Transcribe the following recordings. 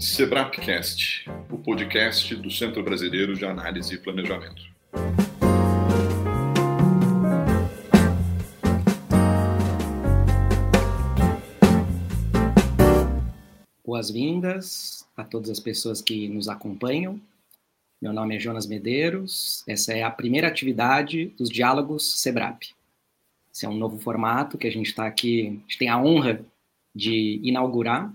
Sebrapcast, o podcast do Centro Brasileiro de Análise e Planejamento. Boas-vindas a todas as pessoas que nos acompanham. Meu nome é Jonas Medeiros. Essa é a primeira atividade dos Diálogos Sebrap. Esse é um novo formato que a gente está aqui, a gente tem a honra de inaugurar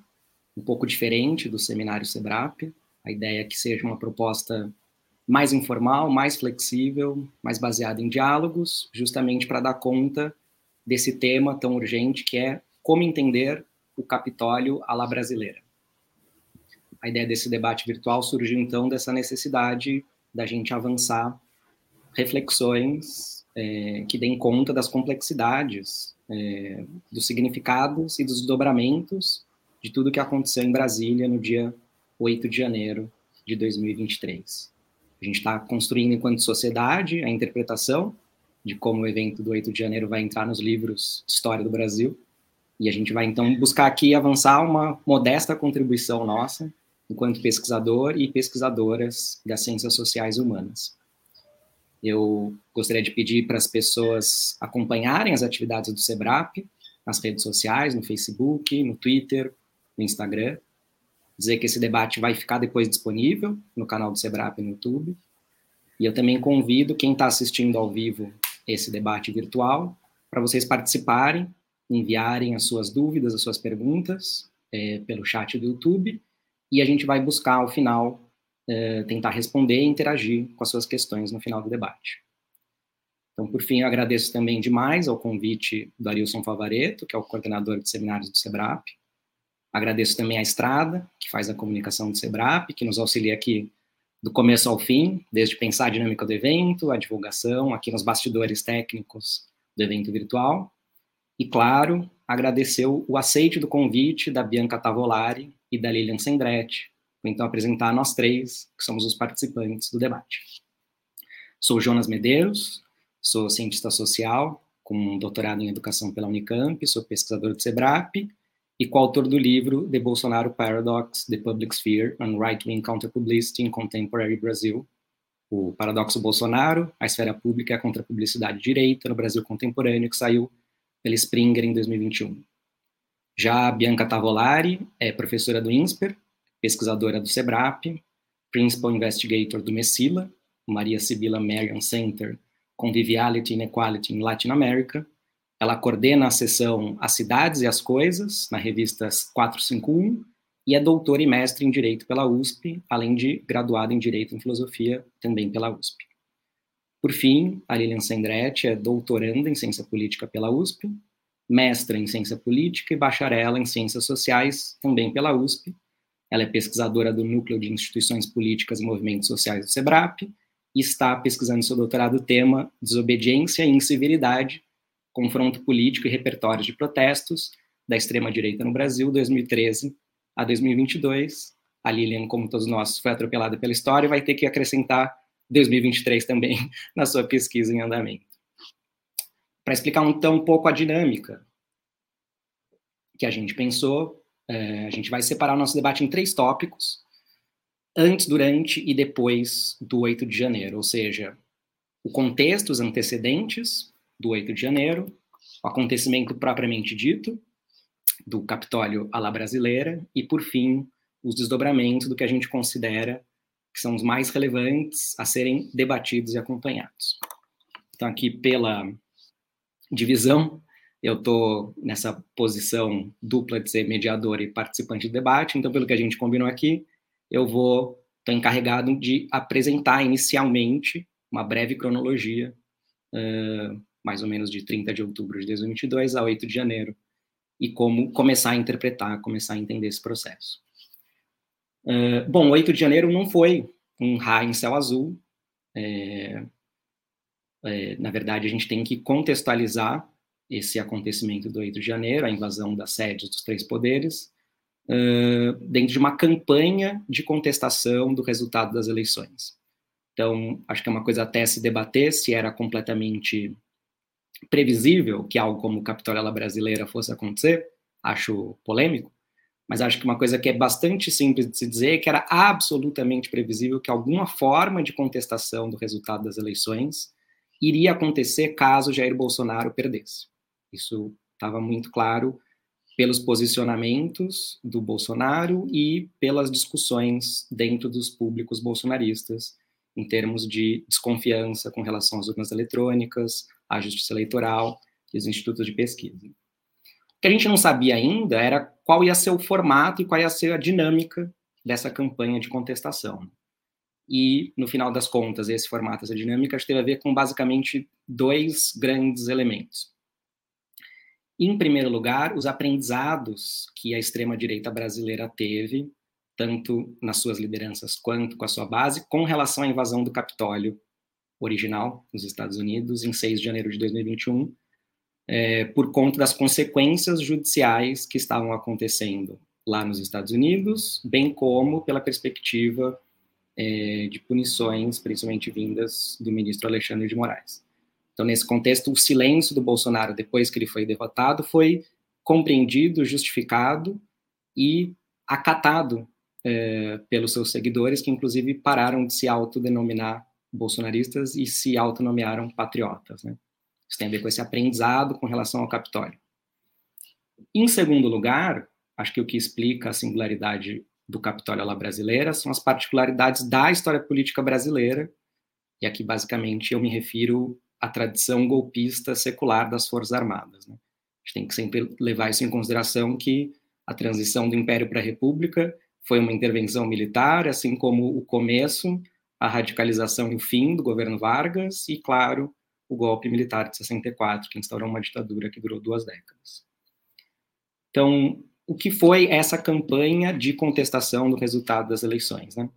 um pouco diferente do seminário Sebrap. A ideia é que seja uma proposta mais informal, mais flexível, mais baseada em diálogos, justamente para dar conta desse tema tão urgente que é como entender o Capitólio à la brasileira. A ideia desse debate virtual surgiu então dessa necessidade da gente avançar reflexões é, que deem conta das complexidades, é, dos significados e dos desdobramentos de tudo que aconteceu em Brasília no dia 8 de janeiro de 2023. A gente está construindo, enquanto sociedade, a interpretação de como o evento do 8 de janeiro vai entrar nos livros de história do Brasil. E a gente vai, então, buscar aqui avançar uma modesta contribuição nossa, enquanto pesquisador e pesquisadoras das ciências sociais humanas. Eu gostaria de pedir para as pessoas acompanharem as atividades do SEBRAP nas redes sociais, no Facebook, no Twitter, no Instagram, dizer que esse debate vai ficar depois disponível no canal do Sebrap no YouTube. E eu também convido quem está assistindo ao vivo esse debate virtual para vocês participarem, enviarem as suas dúvidas, as suas perguntas é, pelo chat do YouTube e a gente vai buscar ao final é, tentar responder e interagir com as suas questões no final do debate. Então, por fim, eu agradeço também demais ao convite do Arilson Favareto, que é o coordenador de seminários do SEBRAP, Agradeço também a Estrada, que faz a comunicação do SEBRAP, que nos auxilia aqui do começo ao fim, desde pensar a dinâmica do evento, a divulgação, aqui nos bastidores técnicos do evento virtual. E, claro, agradecer o aceite do convite da Bianca Tavolari e da Lilian Sendretti, para então apresentar nós três, que somos os participantes do debate. Sou Jonas Medeiros, sou cientista social, com um doutorado em educação pela Unicamp, sou pesquisador do SEBRAP, e coautor do livro The Bolsonaro Paradox, The Public Sphere and Right-Wing Counter-Publicity in Contemporary Brazil, o Paradoxo Bolsonaro, a esfera pública e a contrapublicidade direita no Brasil contemporâneo, que saiu pela Springer em 2021. Já Bianca Tavolari é professora do INSPER, pesquisadora do SEBRAP, Principal Investigator do MESILA, Maria Sibila Marian Center Conviviality and Inequality in Latin America, ela coordena a seção As Cidades e as Coisas, na revista 451, e é doutora e mestre em Direito pela USP, além de graduada em Direito e Filosofia também pela USP. Por fim, a Lilian Sendretti é doutoranda em Ciência Política pela USP, mestra em Ciência Política e bacharela em Ciências Sociais também pela USP. Ela é pesquisadora do Núcleo de Instituições Políticas e Movimentos Sociais do SEBRAP e está pesquisando seu doutorado tema Desobediência e Incivilidade confronto político e repertórios de protestos da extrema-direita no Brasil, 2013 a 2022. A Lilian, como todos nós, foi atropelada pela história e vai ter que acrescentar 2023 também na sua pesquisa em andamento. Para explicar então um pouco a dinâmica que a gente pensou, é, a gente vai separar o nosso debate em três tópicos, antes, durante e depois do 8 de janeiro, ou seja, o contexto, os antecedentes, do 8 de janeiro, o acontecimento propriamente dito, do Capitólio à la brasileira, e, por fim, os desdobramentos do que a gente considera que são os mais relevantes a serem debatidos e acompanhados. Então, aqui pela divisão, eu estou nessa posição dupla de ser mediador e participante do debate, então, pelo que a gente combinou aqui, eu vou, estou encarregado de apresentar inicialmente uma breve cronologia uh, mais ou menos de 30 de outubro de 2022 a 8 de janeiro, e como começar a interpretar, começar a entender esse processo. Uh, bom, 8 de janeiro não foi um raio em céu azul. É, é, na verdade, a gente tem que contextualizar esse acontecimento do 8 de janeiro, a invasão das sedes dos três poderes, uh, dentro de uma campanha de contestação do resultado das eleições. Então, acho que é uma coisa até se debater se era completamente previsível que algo como Capitólio Brasileira fosse acontecer, acho polêmico, mas acho que uma coisa que é bastante simples de se dizer é que era absolutamente previsível que alguma forma de contestação do resultado das eleições iria acontecer caso Jair Bolsonaro perdesse. Isso estava muito claro pelos posicionamentos do Bolsonaro e pelas discussões dentro dos públicos bolsonaristas, em termos de desconfiança com relação às urnas eletrônicas, à justiça eleitoral e os institutos de pesquisa. O que a gente não sabia ainda era qual ia ser o formato e qual ia ser a dinâmica dessa campanha de contestação. E, no final das contas, esse formato, essa dinâmica, teve a ver com basicamente dois grandes elementos. Em primeiro lugar, os aprendizados que a extrema-direita brasileira teve, tanto nas suas lideranças quanto com a sua base, com relação à invasão do Capitólio original nos Estados Unidos, em 6 de janeiro de 2021, é, por conta das consequências judiciais que estavam acontecendo lá nos Estados Unidos, bem como pela perspectiva é, de punições, principalmente vindas do ministro Alexandre de Moraes. Então, nesse contexto, o silêncio do Bolsonaro depois que ele foi derrotado foi compreendido, justificado e acatado é, pelos seus seguidores, que inclusive pararam de se autodenominar bolsonaristas e se autonomearam patriotas. Né? Isso tem a ver com esse aprendizado com relação ao Capitólio. Em segundo lugar, acho que o que explica a singularidade do Capitólio à la brasileira são as particularidades da história política brasileira, e aqui basicamente eu me refiro a tradição golpista secular das Forças Armadas. Né? A gente tem que sempre levar isso em consideração que a transição do Império para a República foi uma intervenção militar, assim como o começo, a radicalização e o fim do governo Vargas e, claro, o golpe militar de 64, que instaurou uma ditadura que durou duas décadas. Então, o que foi essa campanha de contestação do resultado das eleições? Né?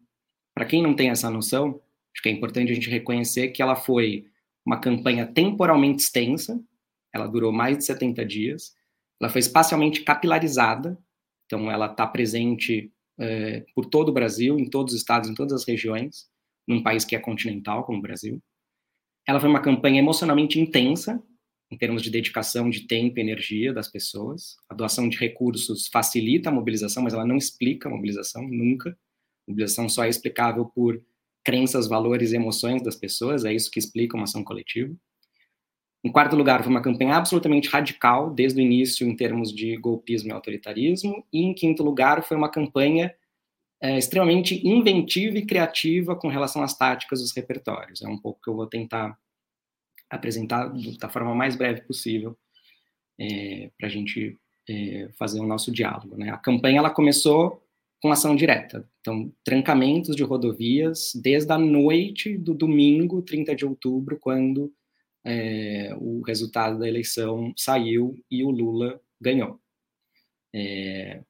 Para quem não tem essa noção, acho que é importante a gente reconhecer que ela foi uma campanha temporalmente extensa, ela durou mais de 70 dias, ela foi espacialmente capilarizada, então ela está presente é, por todo o Brasil, em todos os estados, em todas as regiões, num país que é continental, como o Brasil. Ela foi uma campanha emocionalmente intensa, em termos de dedicação de tempo e energia das pessoas. A doação de recursos facilita a mobilização, mas ela não explica a mobilização, nunca. A mobilização só é explicável por crenças, valores e emoções das pessoas, é isso que explica uma ação coletiva. Em quarto lugar, foi uma campanha absolutamente radical, desde o início, em termos de golpismo e autoritarismo. E em quinto lugar, foi uma campanha é, extremamente inventiva e criativa com relação às táticas dos repertórios. É um pouco que eu vou tentar apresentar da forma mais breve possível é, para a gente é, fazer o nosso diálogo. Né? A campanha ela começou com ação direta. Então, trancamentos de rodovias desde a noite do domingo, 30 de outubro, quando é, o resultado da eleição saiu e o Lula ganhou. É,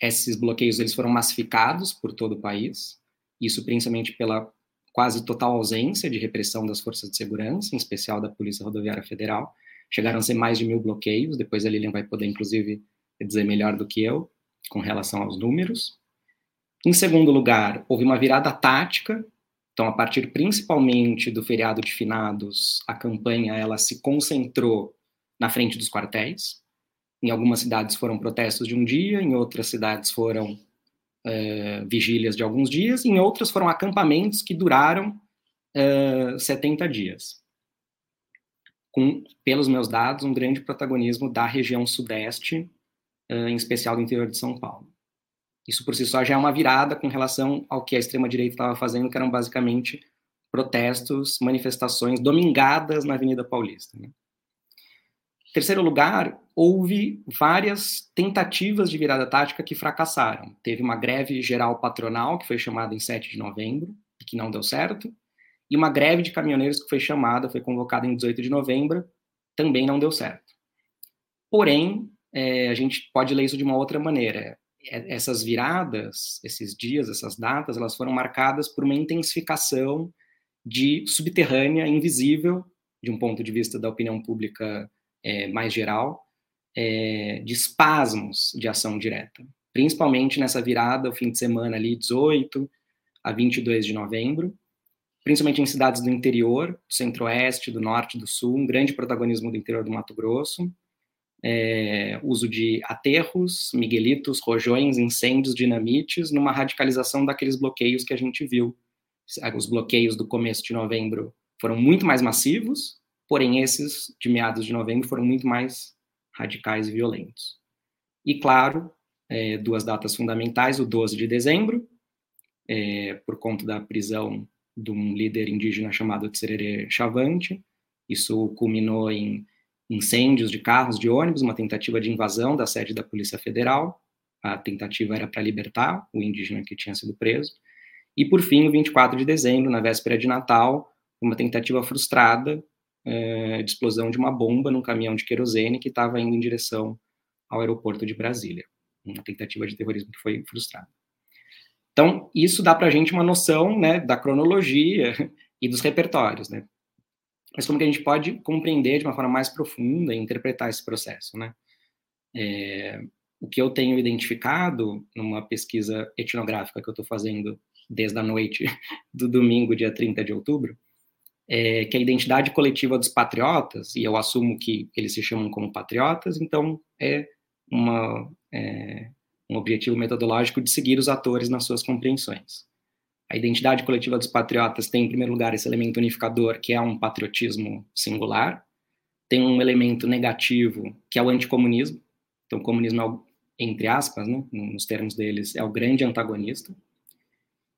esses bloqueios eles foram massificados por todo o país, isso principalmente pela quase total ausência de repressão das forças de segurança, em especial da Polícia Rodoviária Federal. Chegaram a ser mais de mil bloqueios, depois a Lilian vai poder, inclusive, dizer melhor do que eu com relação aos números. Em segundo lugar, houve uma virada tática. Então, a partir principalmente do feriado de finados, a campanha ela se concentrou na frente dos quartéis. Em algumas cidades foram protestos de um dia, em outras cidades foram é, vigílias de alguns dias, em outras foram acampamentos que duraram é, eh, 70 dias. Com, pelos meus dados, um grande protagonismo da região sudeste, é, em especial do interior de São Paulo. Isso por si só já é uma virada com relação ao que a extrema-direita estava fazendo, que eram basicamente protestos, manifestações domingadas na Avenida Paulista. Né? Terceiro lugar, houve várias tentativas de virada tática que fracassaram. Teve uma greve geral patronal, que foi chamada em 7 de novembro, e que não deu certo, e uma greve de caminhoneiros que foi chamada, foi convocada em 18 de novembro, também não deu certo. Porém, é, a gente pode ler isso de uma outra maneira. É, essas viradas, esses dias, essas datas, elas foram marcadas por uma intensificação de subterrânea, invisível, de um ponto de vista da opinião pública é, mais geral, é, de espasmos de ação direta, principalmente nessa virada, o fim de semana ali, 18 a 22 de novembro, principalmente em cidades do interior, do centro-oeste, do norte, do sul, um grande protagonismo do interior do Mato Grosso, é, uso de aterros, miguelitos, rojões, incêndios, dinamites, numa radicalização daqueles bloqueios que a gente viu. Os bloqueios do começo de novembro foram muito mais massivos, porém esses de meados de novembro foram muito mais radicais e violentos. E, claro, é, duas datas fundamentais, o 12 de dezembro, é, por conta da prisão de um líder indígena chamado Tserere Chavante, isso culminou em incêndios de carros, de ônibus, uma tentativa de invasão da sede da Polícia Federal. A tentativa era para libertar o indígena que tinha sido preso. E, por fim, o 24 de dezembro, na véspera de Natal, uma tentativa frustrada é, de explosão de uma bomba num caminhão de querosene que estava indo em direção ao aeroporto de Brasília. Uma tentativa de terrorismo que foi frustrada. Então, isso dá para a gente uma noção né, da cronologia e dos repertórios. Né? mas como que a gente pode compreender de uma forma mais profunda e interpretar esse processo, né? É, o que eu tenho identificado numa pesquisa etnográfica que eu estou fazendo desde a noite do domingo, dia 30 de outubro, é que a identidade coletiva dos patriotas, e eu assumo que eles se chamam como patriotas, então é, uma, é um objetivo metodológico de seguir os atores nas suas compreensões. A identidade coletiva dos patriotas tem, em primeiro lugar, esse elemento unificador, que é um patriotismo singular. Tem um elemento negativo, que é o anticomunismo. Então, o comunismo é, o, entre aspas, né, nos termos deles, é o grande antagonista.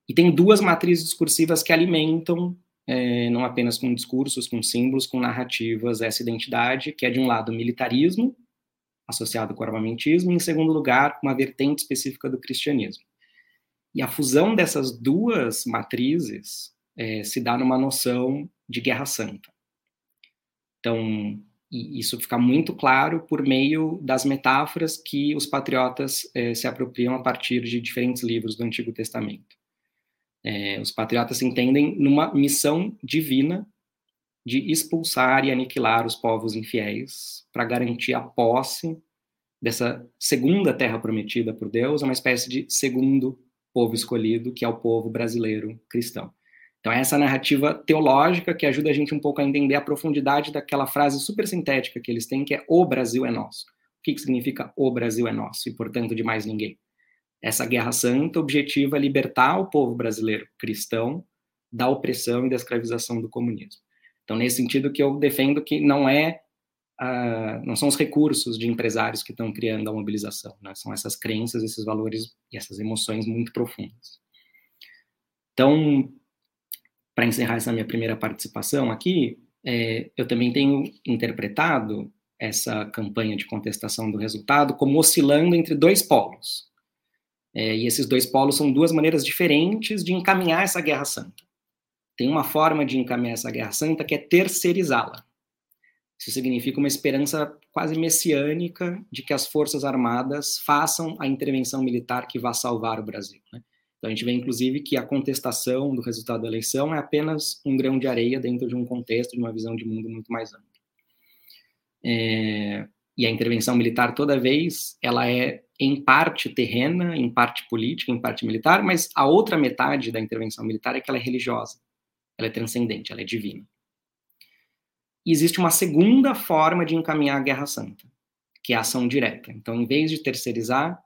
E tem duas matrizes discursivas que alimentam, é, não apenas com discursos, com símbolos, com narrativas, essa identidade, que é, de um lado, militarismo, associado com armamentismo, e, em segundo lugar, uma vertente específica do cristianismo. E a fusão dessas duas matrizes é, se dá numa noção de guerra santa. Então, isso fica muito claro por meio das metáforas que os patriotas é, se apropriam a partir de diferentes livros do Antigo Testamento. É, os patriotas se entendem numa missão divina de expulsar e aniquilar os povos infiéis para garantir a posse dessa segunda terra prometida por Deus, uma espécie de segundo povo escolhido, que é o povo brasileiro cristão. Então, essa narrativa teológica que ajuda a gente um pouco a entender a profundidade daquela frase super sintética que eles têm, que é o Brasil é nosso. O que, que significa o Brasil é nosso e, portanto, de mais ninguém? Essa guerra santa objetiva é libertar o povo brasileiro cristão da opressão e da escravização do comunismo. Então, nesse sentido que eu defendo que não é uh, não são os recursos de empresários que estão criando a mobilização, né? são essas crenças, esses valores e essas emoções muito profundas. Então, para encerrar essa minha primeira participação aqui, é, eu também tenho interpretado essa campanha de contestação do resultado como oscilando entre dois polos. É, e esses dois polos são duas maneiras diferentes de encaminhar essa guerra santa. Tem uma forma de encaminhar essa guerra santa que é terceirizá-la. Isso significa uma esperança quase messiânica de que as Forças Armadas façam a intervenção militar que vá salvar o Brasil. Né? Então, a gente vê, inclusive, que a contestação do resultado da eleição é apenas um grão de areia dentro de um contexto, de uma visão de mundo muito mais ampla. É, e a intervenção militar, toda vez, ela é em parte terrena, em parte política, em parte militar, mas a outra metade da intervenção militar é que ela é religiosa, ela é transcendente, ela é divina. E existe uma segunda forma de encaminhar a Guerra Santa, que é a ação direta. Então, em vez de terceirizar,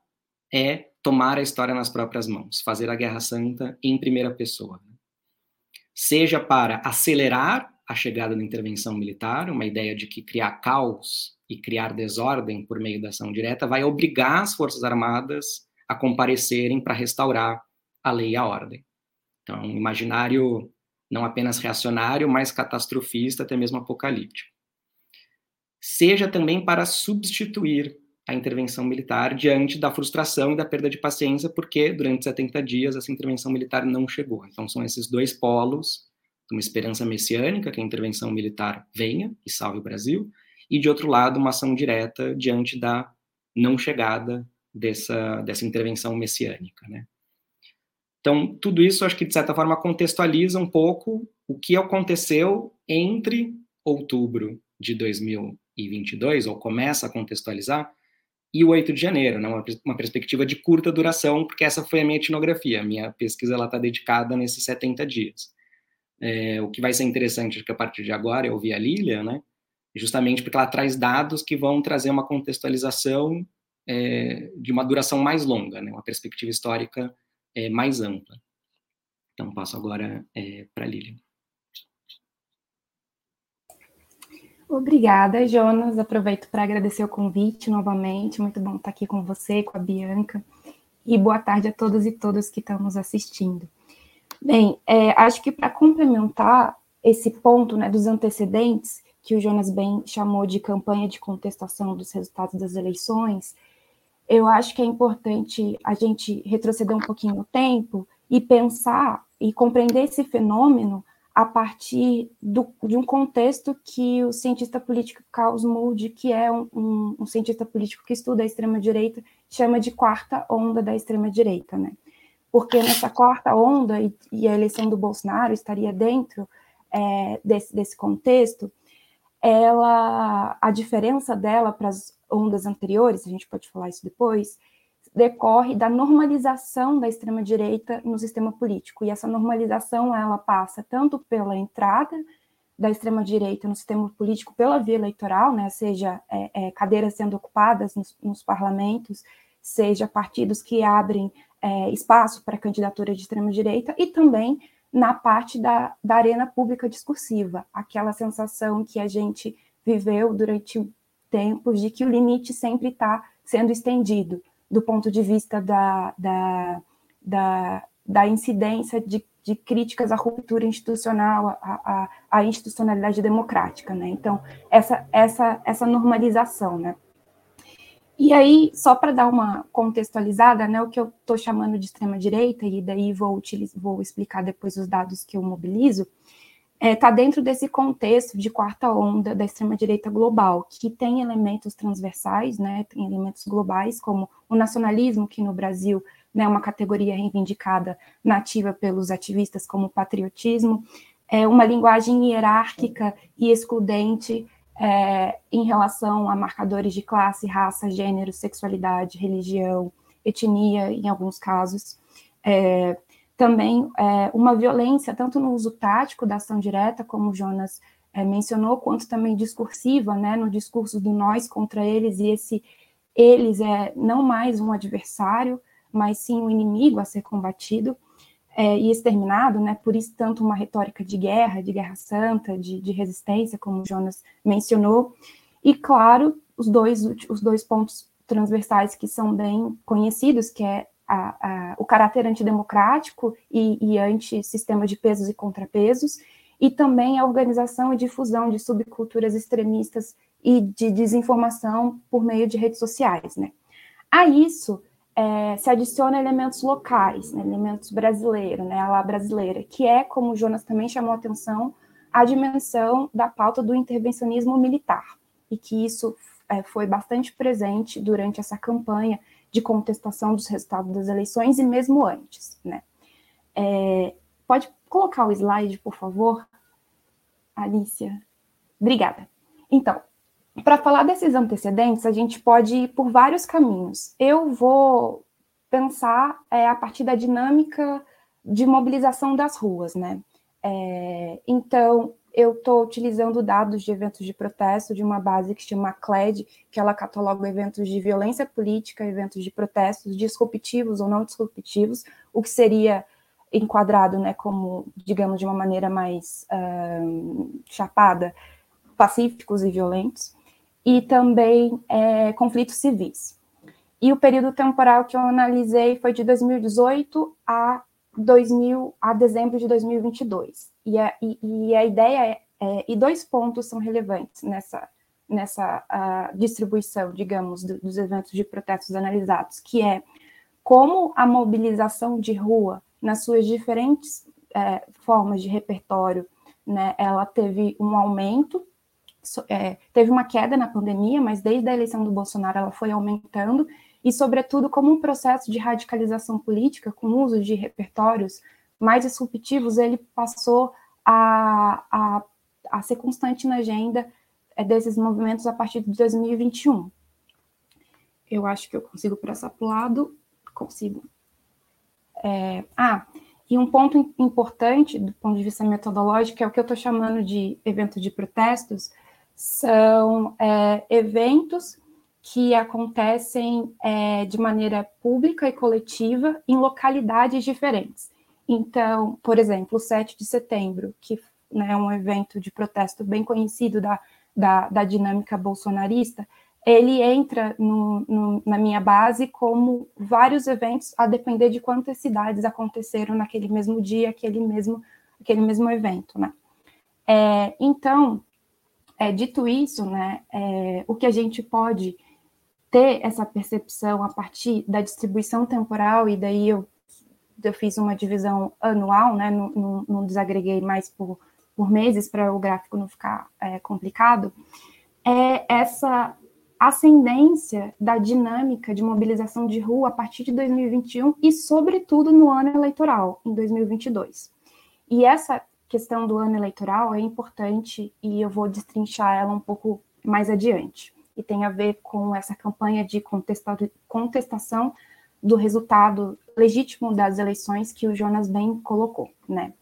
é tomar a história nas próprias mãos, fazer a Guerra Santa em primeira pessoa. Seja para acelerar a chegada da intervenção militar, uma ideia de que criar caos e criar desordem por meio da ação direta vai obrigar as Forças Armadas a comparecerem para restaurar a lei e a ordem. Então, um imaginário não apenas reacionário, mas catastrofista, até mesmo apocalíptico. Seja também para substituir a intervenção militar diante da frustração e da perda de paciência, porque durante 70 dias essa intervenção militar não chegou. Então são esses dois polos, uma esperança messiânica que a intervenção militar venha e salve o Brasil, e de outro lado uma ação direta diante da não chegada dessa, dessa intervenção messiânica, né? Então, tudo isso acho que, de certa forma, contextualiza um pouco o que aconteceu entre outubro de 2022, ou começa a contextualizar, e o 8 de janeiro, né? uma, uma perspectiva de curta duração, porque essa foi a minha etnografia. A minha pesquisa está dedicada nesses 70 dias. É, o que vai ser interessante, que a partir de agora, eu ouvi a Lília, né? justamente porque ela traz dados que vão trazer uma contextualização é, de uma duração mais longa, né, uma perspectiva histórica é, mais ampla. Então, passo agora é, para a Lilian. Obrigada, Jonas. Aproveito para agradecer o convite novamente. Muito bom estar aqui com você, com a Bianca. E boa tarde a todos e todas que estamos assistindo. Bem, é, acho que para complementar esse ponto né, dos antecedentes, que o Jonas bem chamou de campanha de contestação dos resultados das eleições, eu acho que é importante a gente retroceder um pouquinho no tempo e pensar e compreender esse fenômeno a partir do, de um contexto que o cientista político Carlos Moody, que é um, um, um cientista político que estuda a extrema-direita, chama de quarta onda da extrema-direita, né? Porque nessa quarta onda, e, e, a eleição do Bolsonaro estaria dentro é, desse, desse contexto, ela, a diferença dela para as ondas anteriores, a gente pode falar isso depois, decorre da normalização da extrema-direita no sistema político. E essa normalização ela passa tanto pela entrada da extrema-direita no sistema político pela via eleitoral, né, seja é, é, cadeiras sendo ocupadas nos, nos, parlamentos, seja partidos que abrem é, espaço para candidatura de extrema-direita, e também na parte da, da arena pública discursiva, aquela sensação que a gente viveu durante tempos de que o limite sempre está sendo estendido, do ponto de vista da, da, da, da incidência de, de, críticas à ruptura institucional, à, institucionalidade democrática, né? Então, essa, essa, essa normalização, né? E aí, só para dar uma contextualizada, né, o que eu estou chamando de extrema-direita, e daí vou, utilizar, vou explicar depois os dados que eu mobilizo, está é, tá dentro desse contexto de quarta onda da extrema-direita global, que tem elementos transversais, né, tem elementos globais, como o nacionalismo, que no Brasil né, é uma categoria reivindicada nativa pelos ativistas como patriotismo, é uma linguagem hierárquica e excludente é, em relação a marcadores de classe, raça, gênero, sexualidade, religião, etnia, em alguns casos. É, também é, uma violência, tanto no uso tático da ação direta, como o Jonas é, mencionou, quanto também discursiva, né, no discurso do nós contra eles, e esse eles é não mais um adversário, mas sim um inimigo a ser combatido é, e exterminado, né, por isso tanto uma retórica de guerra, de guerra santa, de, de resistência, como Jonas mencionou, e claro, os dois, os dois pontos transversais que são bem conhecidos, que é a, a, o caráter antidemocrático e, e anti-sistema de pesos e contrapesos, e também a organização e difusão de subculturas extremistas e de desinformação por meio de redes sociais. Né? A isso é, se adiciona elementos locais, né, elementos brasileiros, né, a lá brasileira, que é, como o Jonas também chamou a atenção, a dimensão da pauta do intervencionismo militar, e que isso é, foi bastante presente durante essa campanha de contestação dos resultados das eleições e mesmo antes, né? É, pode colocar o slide, por favor, Alicia? Obrigada. Então, para falar desses antecedentes, a gente pode ir por vários caminhos. Eu vou pensar é, a partir da dinâmica de mobilização das ruas, né? É, então, eu estou utilizando dados de eventos de protesto de uma base que se chama CLED, que ela cataloga eventos de violência política, eventos de protestos disruptivos ou não disruptivos, o que seria enquadrado, né, como, digamos, de uma maneira mais uh, chapada, pacíficos e violentos, e também é, conflitos civis. E o período temporal que eu analisei foi de 2018 a 2000 a dezembro de 2022. E a, e, e a ideia é, é, e dois pontos são relevantes nessa, nessa uh, distribuição, digamos, do, dos eventos de protestos analisados, que é como a mobilização de rua, nas suas diferentes é, formas de repertório, né, ela teve um aumento, é, teve uma queda na pandemia, mas desde a eleição do Bolsonaro ela foi aumentando, e, sobretudo, como um processo de radicalização política, com uso de repertórios mais disruptivos, ele passou a, a, a ser constante na agenda é, desses movimentos a partir de 2021. Eu acho que eu consigo passar para o lado, consigo. É, ah, e um ponto importante do ponto de vista metodológico é o que eu estou chamando de evento de protestos, são é, eventos que acontecem é, de maneira pública e coletiva em localidades diferentes. Então, por exemplo, o 7 de setembro, que né, é um evento de protesto bem conhecido da, da, da dinâmica bolsonarista, ele entra no, no, na minha base como vários eventos, a depender de quantas cidades aconteceram naquele mesmo dia, aquele mesmo, aquele mesmo evento, né? É, então, é, dito isso, né, é, o que a gente pode ter essa percepção a partir da distribuição temporal, e daí eu, eu fiz uma divisão anual, né, não, desagreguei mais por, por meses para o gráfico não ficar é, complicado, é essa ascendência da dinâmica de mobilização de rua a partir de 2021 e, sobretudo, no ano eleitoral, em 2022. E essa questão do ano eleitoral é importante e eu vou destrinchar ela um pouco mais adiante. E tem a ver com essa campanha de contestação do resultado legítimo das eleições que o Jonas bem colocou, né?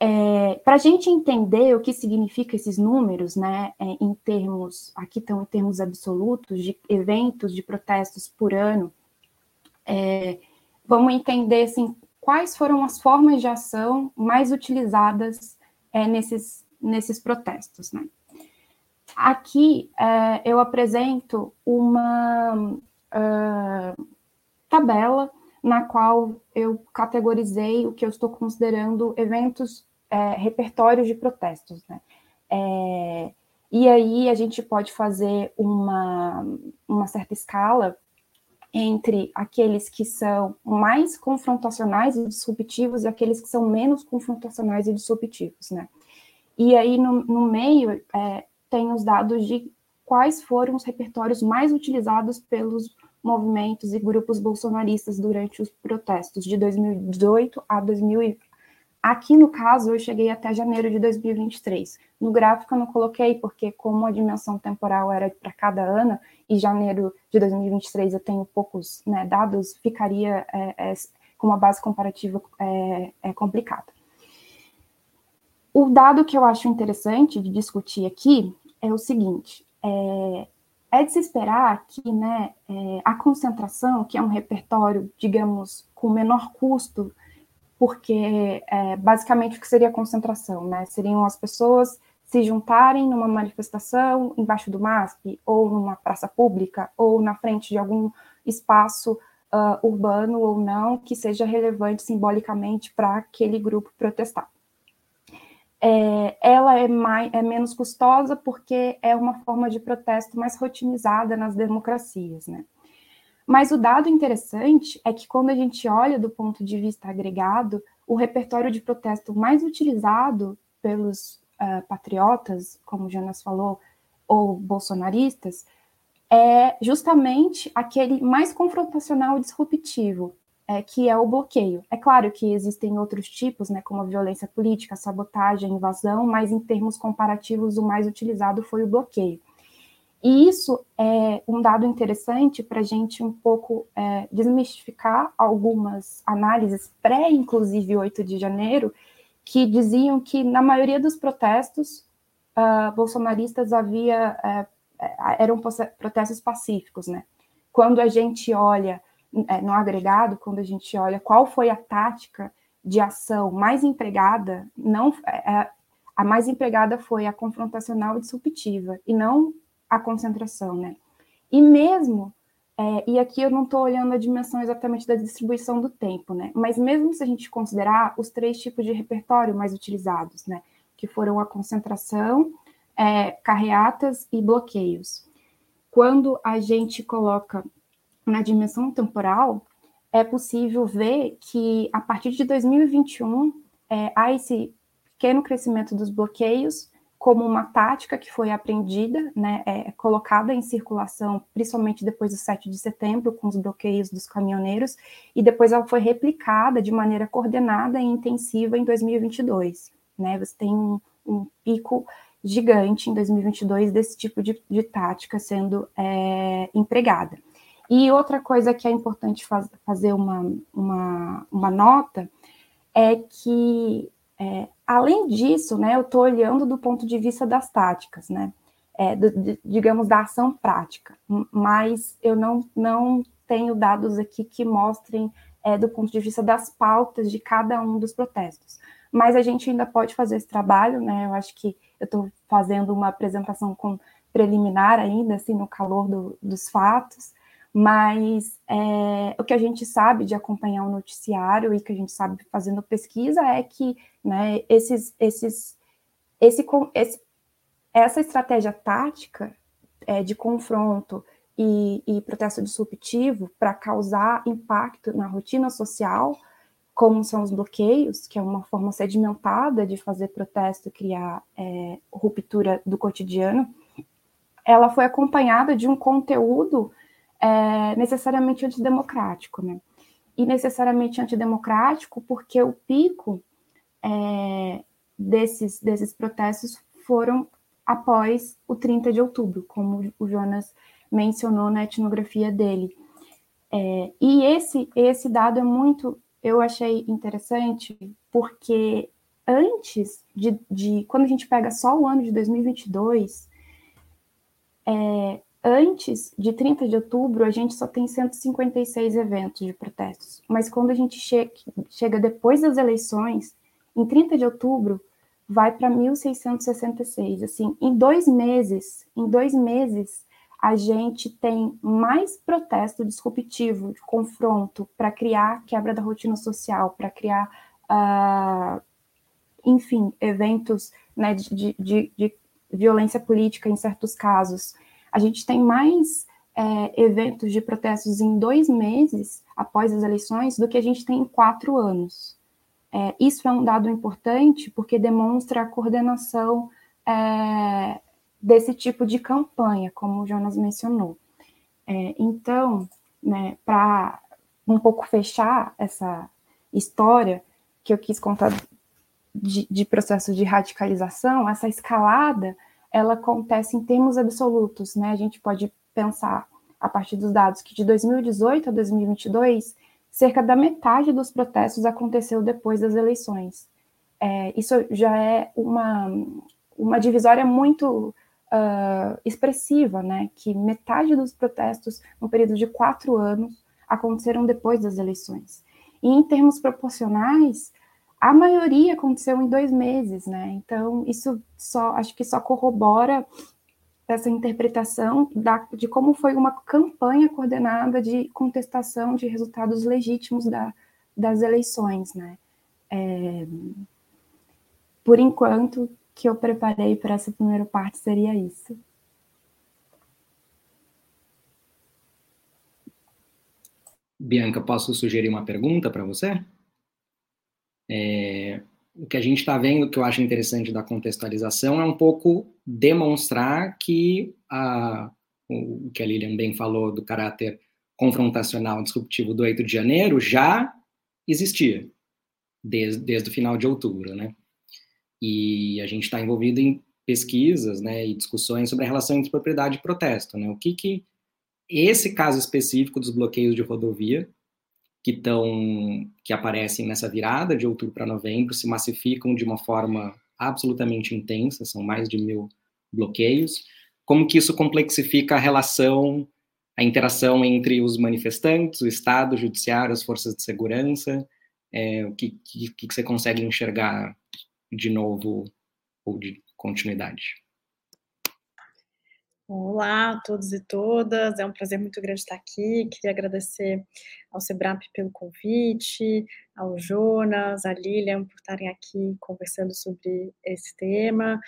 É, Para a gente entender o que significa esses números, né, é, em termos, aqui estão em termos absolutos, de eventos de protestos por ano, é, vamos entender assim, quais foram as formas de ação mais utilizadas é, nesses, nesses protestos. Né? Aqui é, eu apresento uma uh, tabela na qual eu categorizei o que eu estou considerando eventos é, repertórios de protestos, né? É, e aí a gente pode fazer uma, uma certa escala entre aqueles que são mais confrontacionais e disruptivos e aqueles que são menos confrontacionais e disruptivos, né? E aí no, no meio é, tem os dados de quais foram os repertórios mais utilizados pelos movimentos e grupos bolsonaristas durante os protestos de 2018 a 2020 Aqui no caso, eu cheguei até janeiro de 2023. No gráfico eu não coloquei, porque como a dimensão temporal era para cada ano, e janeiro de 2023 eu tenho poucos né, dados, ficaria é, é, com uma base comparativa é, é, complicada. O dado que eu acho interessante de discutir aqui é o seguinte: é, é de se esperar que né, é, a concentração, que é um repertório, digamos, com menor custo porque é, basicamente o que seria concentração, né? Seriam as pessoas se juntarem numa manifestação embaixo do MASP, ou numa praça pública, ou na frente de algum espaço uh, urbano ou não, que seja relevante simbolicamente para aquele grupo protestar. É, ela é, mais, é menos custosa porque é uma forma de protesto mais rotinizada nas democracias, né? Mas o dado interessante é que quando a gente olha do ponto de vista agregado, o repertório de protesto mais utilizado pelos uh, patriotas, como Jonas falou, ou bolsonaristas, é justamente aquele mais confrontacional e disruptivo, é, que é o bloqueio. É claro que existem outros tipos, né, como a violência política, sabotagem, invasão, mas em termos comparativos, o mais utilizado foi o bloqueio. E isso é um dado interessante para a gente um pouco é, desmistificar algumas análises pré, inclusive 8 de janeiro, que diziam que na maioria dos protestos uh, bolsonaristas havia uh, eram protestos pacíficos, né? Quando a gente olha é, no agregado, quando a gente olha qual foi a tática de ação mais empregada, não a mais empregada foi a confrontacional e disruptiva, e não a concentração, né? E mesmo, é, e aqui eu não estou olhando a dimensão exatamente da distribuição do tempo, né? Mas mesmo se a gente considerar os três tipos de repertório mais utilizados, né? Que foram a concentração, é, carreatas e bloqueios. Quando a gente coloca na dimensão temporal, é possível ver que a partir de 2021 é, há esse pequeno crescimento dos bloqueios como uma tática que foi aprendida, né, é, colocada em circulação, principalmente depois do 7 de setembro, com os bloqueios dos caminhoneiros, e depois ela foi replicada de maneira coordenada e intensiva em 2022. Né, você tem um, um pico gigante em 2022 desse tipo de, de tática sendo é, empregada. E outra coisa que é importante faz, fazer uma, uma, uma nota é que é, além disso, né, eu estou olhando do ponto de vista das táticas, né? é, do, digamos, da ação prática, mas eu não, não tenho dados aqui que mostrem é, do ponto de vista das pautas de cada um dos protestos. Mas a gente ainda pode fazer esse trabalho, né? Eu acho que eu estou fazendo uma apresentação com preliminar ainda, assim, no calor do, dos fatos, mas é, o que a gente sabe de acompanhar o noticiário e que a gente sabe fazendo pesquisa é que né, esses, esses, esse, esse, essa estratégia tática é, de confronto e, e protesto disruptivo para causar impacto na rotina social, como são os bloqueios, que é uma forma sedimentada de fazer protesto e criar é, ruptura do cotidiano, ela foi acompanhada de um conteúdo é, necessariamente antidemocrático, né? E necessariamente antidemocrático porque o pico é, desses, desses protestos foram após o 30 de outubro, como o Jonas mencionou na etnografia dele. É, e esse, esse dado é muito, eu achei interessante, porque antes de, de, quando a gente pega só o ano de 2022, é, antes de 30 de outubro, a gente só tem 156 eventos de protestos. Mas quando a gente che chega depois das eleições, em 30 de outubro, vai para 1.666. Assim, em dois meses, em dois meses, a gente tem mais protesto disruptivo, de confronto, para criar quebra da rotina social, para criar, uh, enfim, eventos né, de, de, de violência política em certos casos. A gente tem mais é, eventos de protestos em dois meses após as eleições do que a gente tem em quatro anos. É, isso é um dado importante porque demonstra a coordenação é, desse tipo de campanha, como o Jonas mencionou. É, então, né, para um pouco fechar essa história que eu quis contar de, de processo de radicalização, essa escalada ela acontece em termos absolutos, né? A gente pode pensar a partir dos dados que de 2018 a 2022, cerca da metade dos protestos aconteceu depois das eleições. É, isso já é uma, uma divisória muito uh, expressiva, né? Que metade dos protestos, no período de quatro anos, aconteceram depois das eleições. E em termos proporcionais, a maioria aconteceu em dois meses, né? Então, isso só acho que só corrobora essa interpretação da, de como foi uma campanha coordenada de contestação de resultados legítimos da, das eleições, né? É, por enquanto, que eu preparei para essa primeira parte seria isso. Bianca, posso sugerir uma pergunta para você? É, o que a gente está vendo, que eu acho interessante da contextualização, é um pouco demonstrar que a, o que a Lilian bem falou do caráter confrontacional disruptivo do 8 de janeiro já existia desde, desde o final de outubro, né? E a gente está envolvido em pesquisas, né, e discussões sobre a relação entre propriedade e protesto, né? O que que esse caso específico dos bloqueios de rodovia que estão que aparecem nessa virada de outubro para novembro se massificam de uma forma absolutamente intensa, são mais de mil bloqueios. Como que isso complexifica a relação, a interação entre os manifestantes, o Estado, o Judiciário, as forças de segurança? É, o que, que, que você consegue enxergar de novo ou de continuidade? Olá a todos e todas, é um prazer muito grande estar aqui. Queria agradecer ao Sebrap pelo convite, ao Jonas, à Lilian por estarem aqui conversando sobre esse tema.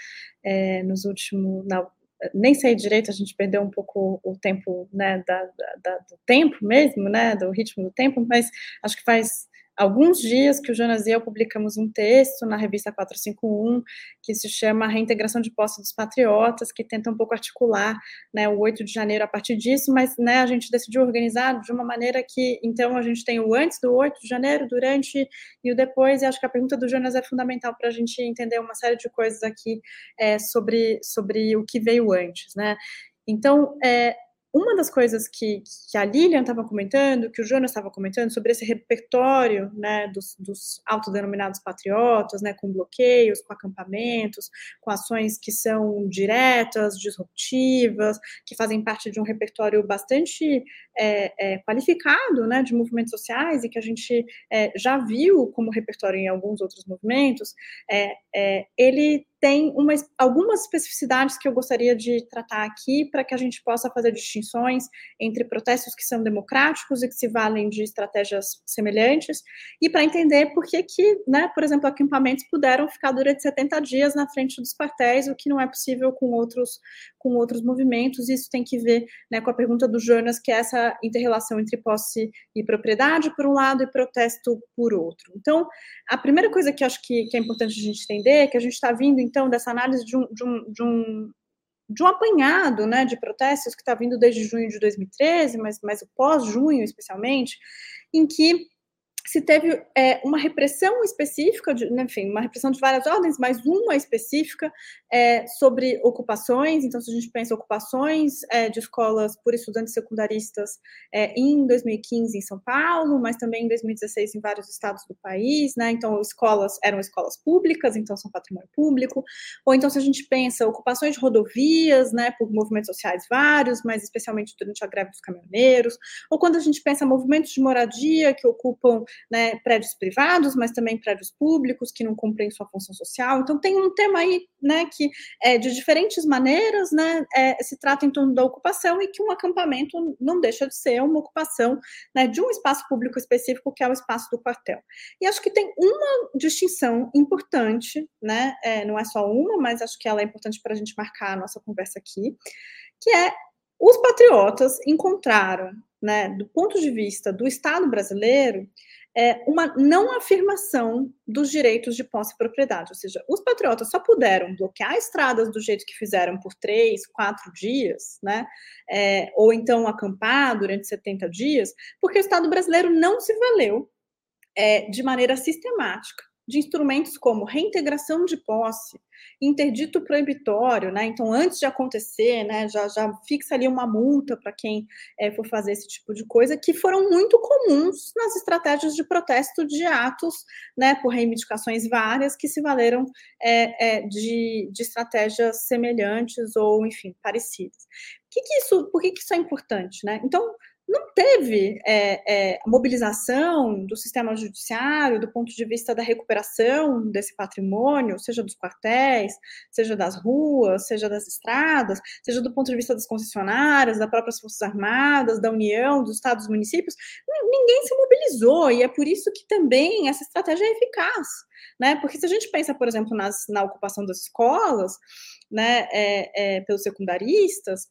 É, nos últimos, na, nem sei direito, a gente perdeu um pouco o tempo, né, da, da, do tempo mesmo, né, do ritmo do tempo, mas acho que faz alguns dias que o Jonas e eu publicamos um texto na revista 451 que se chama Reintegração de Posse dos Patriotas, que tenta um pouco articular né, o 8 de janeiro a partir disso, mas né, a gente decidiu organizar de uma maneira que, então, a gente tem o antes do 8 de janeiro, durante e o depois, e acho que a pergunta do Jonas é fundamental para a gente entender uma série de coisas aqui é, sobre, sobre o que veio antes, né? Então, é, uma das coisas que, que a Lilian estava comentando, que o Jonas estava comentando, sobre esse repertório né, dos, dos autodenominados patriotas, né, com bloqueios, com acampamentos, com ações que são diretas, disruptivas, que fazem parte de um repertório bastante é, é, qualificado né, de movimentos sociais e que a gente é, já viu como repertório em alguns outros movimentos, é, é, ele tem uma, algumas especificidades que eu gostaria de tratar aqui para que a gente possa fazer distinções entre protestos que são democráticos e que se valem de estratégias semelhantes e para entender por que, que né, por exemplo, acampamentos puderam ficar durante 70 dias na frente dos quartéis, o que não é possível com outros, com outros movimentos. Isso tem que ver né, com a pergunta do Jonas, que é essa interrelação entre posse e propriedade, por um lado, e protesto por outro. Então, a primeira coisa que acho que, que é importante a gente entender é que a gente está vindo então, dessa análise de um, de um, de um, de um apanhado né, de protestos que está vindo desde junho de 2013, mas, mas pós-junho, especialmente, em que se teve é, uma repressão específica, de, né, enfim, uma repressão de várias ordens, mas uma específica é, sobre ocupações. Então, se a gente pensa ocupações é, de escolas por estudantes secundaristas é, em 2015 em São Paulo, mas também em 2016 em vários estados do país, né? Então, escolas eram escolas públicas, então são patrimônio público. Ou então, se a gente pensa ocupações de rodovias, né, por movimentos sociais vários, mas especialmente durante a greve dos caminhoneiros. Ou quando a gente pensa movimentos de moradia que ocupam né, prédios privados, mas também prédios públicos que não cumprem sua função social. Então tem um tema aí, né, que é, de diferentes maneiras, né, é, se trata em torno da ocupação e que um acampamento não deixa de ser uma ocupação, né, de um espaço público específico que é o espaço do quartel. E acho que tem uma distinção importante, né, é, não é só uma, mas acho que ela é importante para a gente marcar a nossa conversa aqui, que é os patriotas encontraram, né, do ponto de vista do Estado brasileiro, é, uma não afirmação dos direitos de posse e propriedade. Ou seja, os patriotas só puderam bloquear estradas do jeito que fizeram por três, quatro dias, né? É, ou então acampar durante 70 dias, porque o Estado brasileiro não se valeu é, de maneira sistemática de instrumentos como reintegração de posse, interdito proibitório, né? Então, antes de acontecer, né, já, já fixa ali uma multa para quem é, for fazer esse tipo de coisa, que foram muito comuns nas estratégias de protesto de atos, né, por reivindicações várias que se valeram é, é, de, de estratégias semelhantes ou, enfim, parecidas. Que que isso, por que, que isso é importante, né? Então, não teve é, é, mobilização do sistema judiciário do ponto de vista da recuperação desse patrimônio, seja dos quartéis, seja das ruas, seja das estradas, seja do ponto de vista das concessionárias, das próprias Forças Armadas, da União, dos estados, dos municípios, ninguém se mobilizou, e é por isso que também essa estratégia é eficaz, né? Porque se a gente pensa, por exemplo, nas, na ocupação das escolas, né, é, é pelos secundaristas,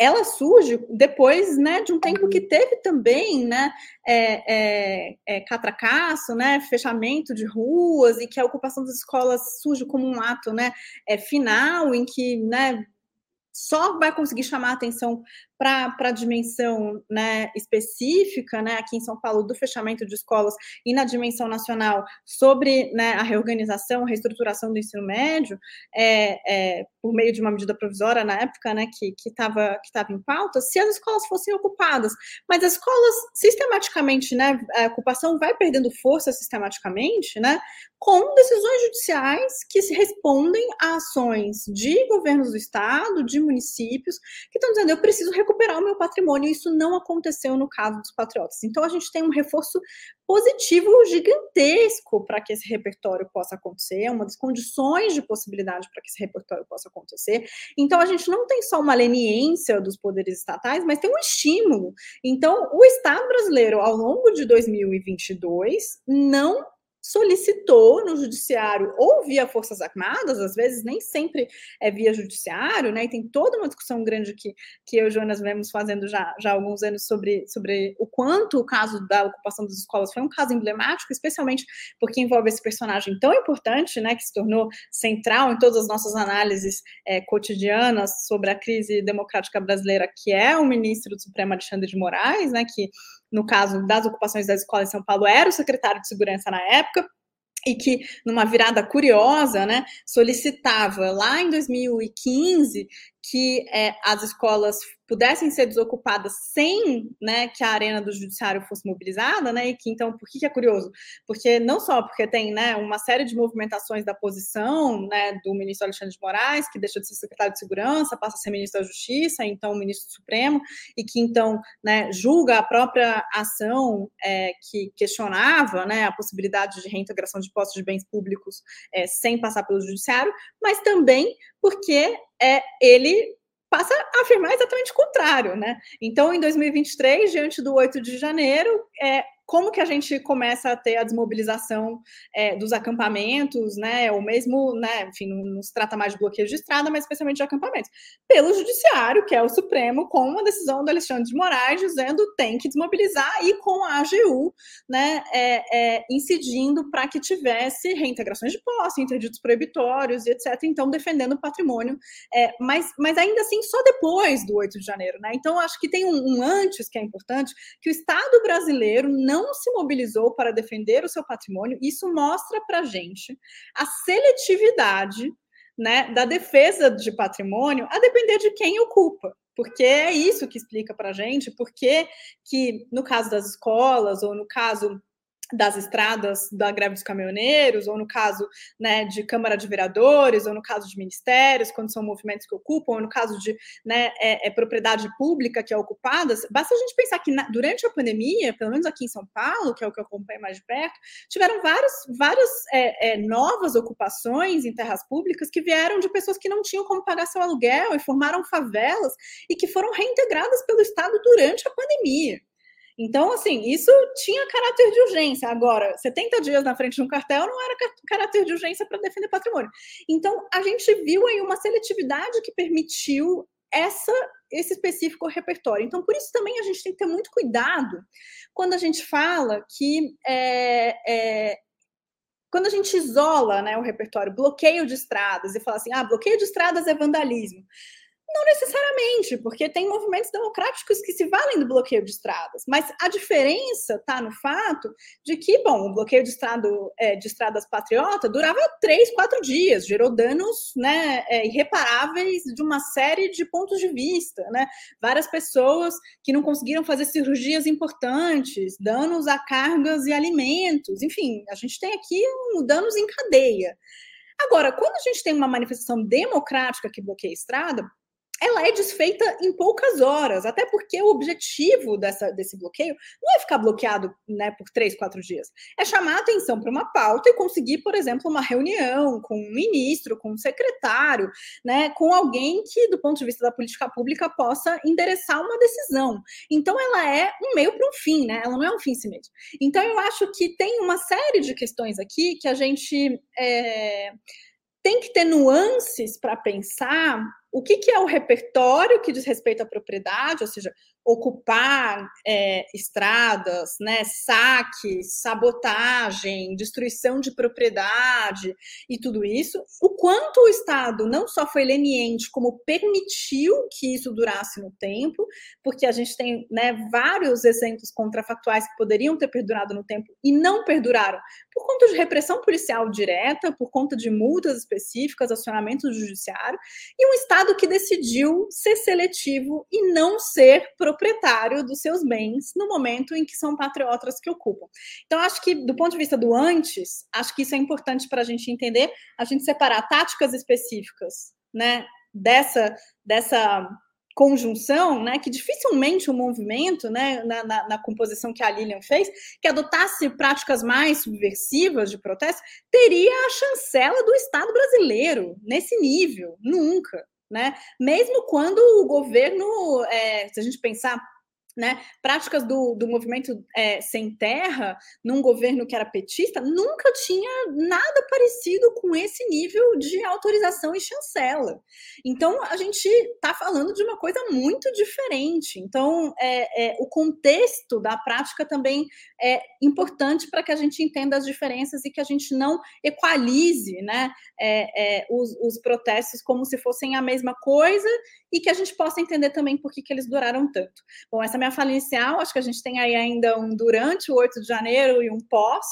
ela surge depois né, de um tempo que teve também né, é, é, é, catracaço, né, fechamento de ruas, e que a ocupação das escolas surge como um ato né, é, final, em que né, só vai conseguir chamar atenção para a dimensão né, específica, né, aqui em São Paulo, do fechamento de escolas e na dimensão nacional sobre né, a reorganização, a reestruturação do ensino médio, é, é, por meio de uma medida provisória na época, né, que estava que que em pauta, se as escolas fossem ocupadas. Mas as escolas, sistematicamente, né, a ocupação vai perdendo força sistematicamente, né, com decisões judiciais que se respondem a ações de governos do Estado, de municípios, que estão dizendo, eu preciso recuperar o meu patrimônio. Isso não aconteceu no caso dos patriotas. Então, a gente tem um reforço positivo gigantesco para que esse repertório possa acontecer, é uma das condições de possibilidade para que esse repertório possa acontecer. Então, a gente não tem só uma leniência dos poderes estatais, mas tem um estímulo. Então, o Estado brasileiro, ao longo de 2022, não solicitou no judiciário ou via Forças Armadas, às vezes nem sempre é via judiciário, né? E tem toda uma discussão grande que, que eu e Jonas vemos fazendo já, já há alguns anos sobre, sobre o quanto o caso da ocupação das escolas foi um caso emblemático, especialmente porque envolve esse personagem tão importante, né? Que se tornou central em todas as nossas análises é, cotidianas sobre a crise democrática brasileira, que é o ministro do Supremo Alexandre de Moraes, né? Que no caso das ocupações das escolas em São Paulo, era o secretário de segurança na época, e que, numa virada curiosa, né, solicitava lá em 2015 que é, as escolas pudessem ser desocupadas sem né, que a arena do judiciário fosse mobilizada, né? E que então, por que, que é curioso? Porque não só porque tem né, uma série de movimentações da posição né, do ministro Alexandre de Moraes, que deixa de ser secretário de segurança, passa a ser ministro da Justiça, então ministro Supremo, e que então né, julga a própria ação é, que questionava né, a possibilidade de reintegração de postos de bens públicos é, sem passar pelo judiciário, mas também porque é, ele passa a afirmar exatamente o contrário, né? Então, em 2023, diante do 8 de janeiro, é, como que a gente começa a ter a desmobilização é, dos acampamentos, né, ou mesmo, né, enfim, não, não, se trata mais de bloqueio de estrada, mas especialmente de acampamentos, pelo judiciário, que é o Supremo, com uma decisão do Alexandre de Moraes dizendo tem que desmobilizar e com a AGU, né, é, é, incidindo para que tivesse reintegrações de posse, interditos proibitórios e etc., então defendendo o patrimônio, é, mas, mas ainda assim só depois do 8 de janeiro, né, então acho que tem um, um antes que é importante, que o Estado brasileiro não não se mobilizou para defender o seu patrimônio, isso mostra para a gente a seletividade né, da defesa de patrimônio a depender de quem ocupa. Porque é isso que explica para a gente porque que, no caso das escolas, ou no caso das estradas da greve dos caminhoneiros, ou no caso né, de Câmara de Vereadores, ou no caso de ministérios, quando são movimentos que ocupam, ou no caso de né, é, é propriedade pública que é ocupada, basta a gente pensar que na, durante a pandemia, pelo menos aqui em São Paulo, que é o que eu acompanho mais de perto, tiveram vários, várias é, é, novas ocupações em terras públicas que vieram de pessoas que não tinham como pagar seu aluguel e formaram favelas e que foram reintegradas pelo Estado durante a pandemia. Então, assim, isso tinha caráter de urgência. Agora, 70 dias na frente de um cartel não era caráter de urgência para defender patrimônio. Então, a gente viu aí uma seletividade que permitiu essa esse específico repertório. Então, por isso também a gente tem que ter muito cuidado quando a gente fala que é, é, quando a gente isola né, o repertório, bloqueio de estradas, e fala assim, ah, bloqueio de estradas é vandalismo. Não necessariamente, porque tem movimentos democráticos que se valem do bloqueio de estradas, mas a diferença está no fato de que, bom, o bloqueio de, estrado, é, de estradas patriota durava três, quatro dias, gerou danos né, é, irreparáveis de uma série de pontos de vista, né? Várias pessoas que não conseguiram fazer cirurgias importantes, danos a cargas e alimentos, enfim, a gente tem aqui um, danos em cadeia. Agora, quando a gente tem uma manifestação democrática que bloqueia a estrada, ela é desfeita em poucas horas, até porque o objetivo dessa, desse bloqueio não é ficar bloqueado né, por três, quatro dias. É chamar a atenção para uma pauta e conseguir, por exemplo, uma reunião com um ministro, com um secretário, né, com alguém que, do ponto de vista da política pública, possa endereçar uma decisão. Então, ela é um meio para um fim, né? Ela não é um fim em si mesmo. Então, eu acho que tem uma série de questões aqui que a gente. É tem que ter nuances para pensar o que, que, é o repertório que diz respeito à propriedade, ou seja, ocupar é, estradas, né, saques, sabotagem, destruição de propriedade e tudo isso, o quanto o Estado não só foi leniente, como permitiu que isso durasse no tempo, porque a gente tem né, vários exemplos contrafatuais que poderiam ter perdurado no tempo e não perduraram, por conta de repressão policial direta, por conta de multas específicas, acionamento do judiciário, e um Estado que decidiu ser seletivo e não ser proprietário dos seus bens no momento em que são patriotas que ocupam. Então, acho que, do ponto de vista do antes, acho que isso é importante para a gente entender, a gente separar táticas específicas, né, dessa, dessa conjunção, né, que dificilmente o um movimento, né, na, na, na, composição que a Lilian fez, que adotasse práticas mais subversivas de protesto, teria a chancela do Estado brasileiro nesse nível, nunca, né? Mesmo quando o governo, é, se a gente pensar né, práticas do, do movimento é, sem terra, num governo que era petista, nunca tinha nada parecido com esse nível de autorização e chancela. Então, a gente está falando de uma coisa muito diferente. Então, é, é, o contexto da prática também é importante para que a gente entenda as diferenças e que a gente não equalize né, é, é, os, os protestos como se fossem a mesma coisa e que a gente possa entender também por que, que eles duraram tanto. Bom, essa minha fala inicial, acho que a gente tem aí ainda um durante o 8 de janeiro e um pós,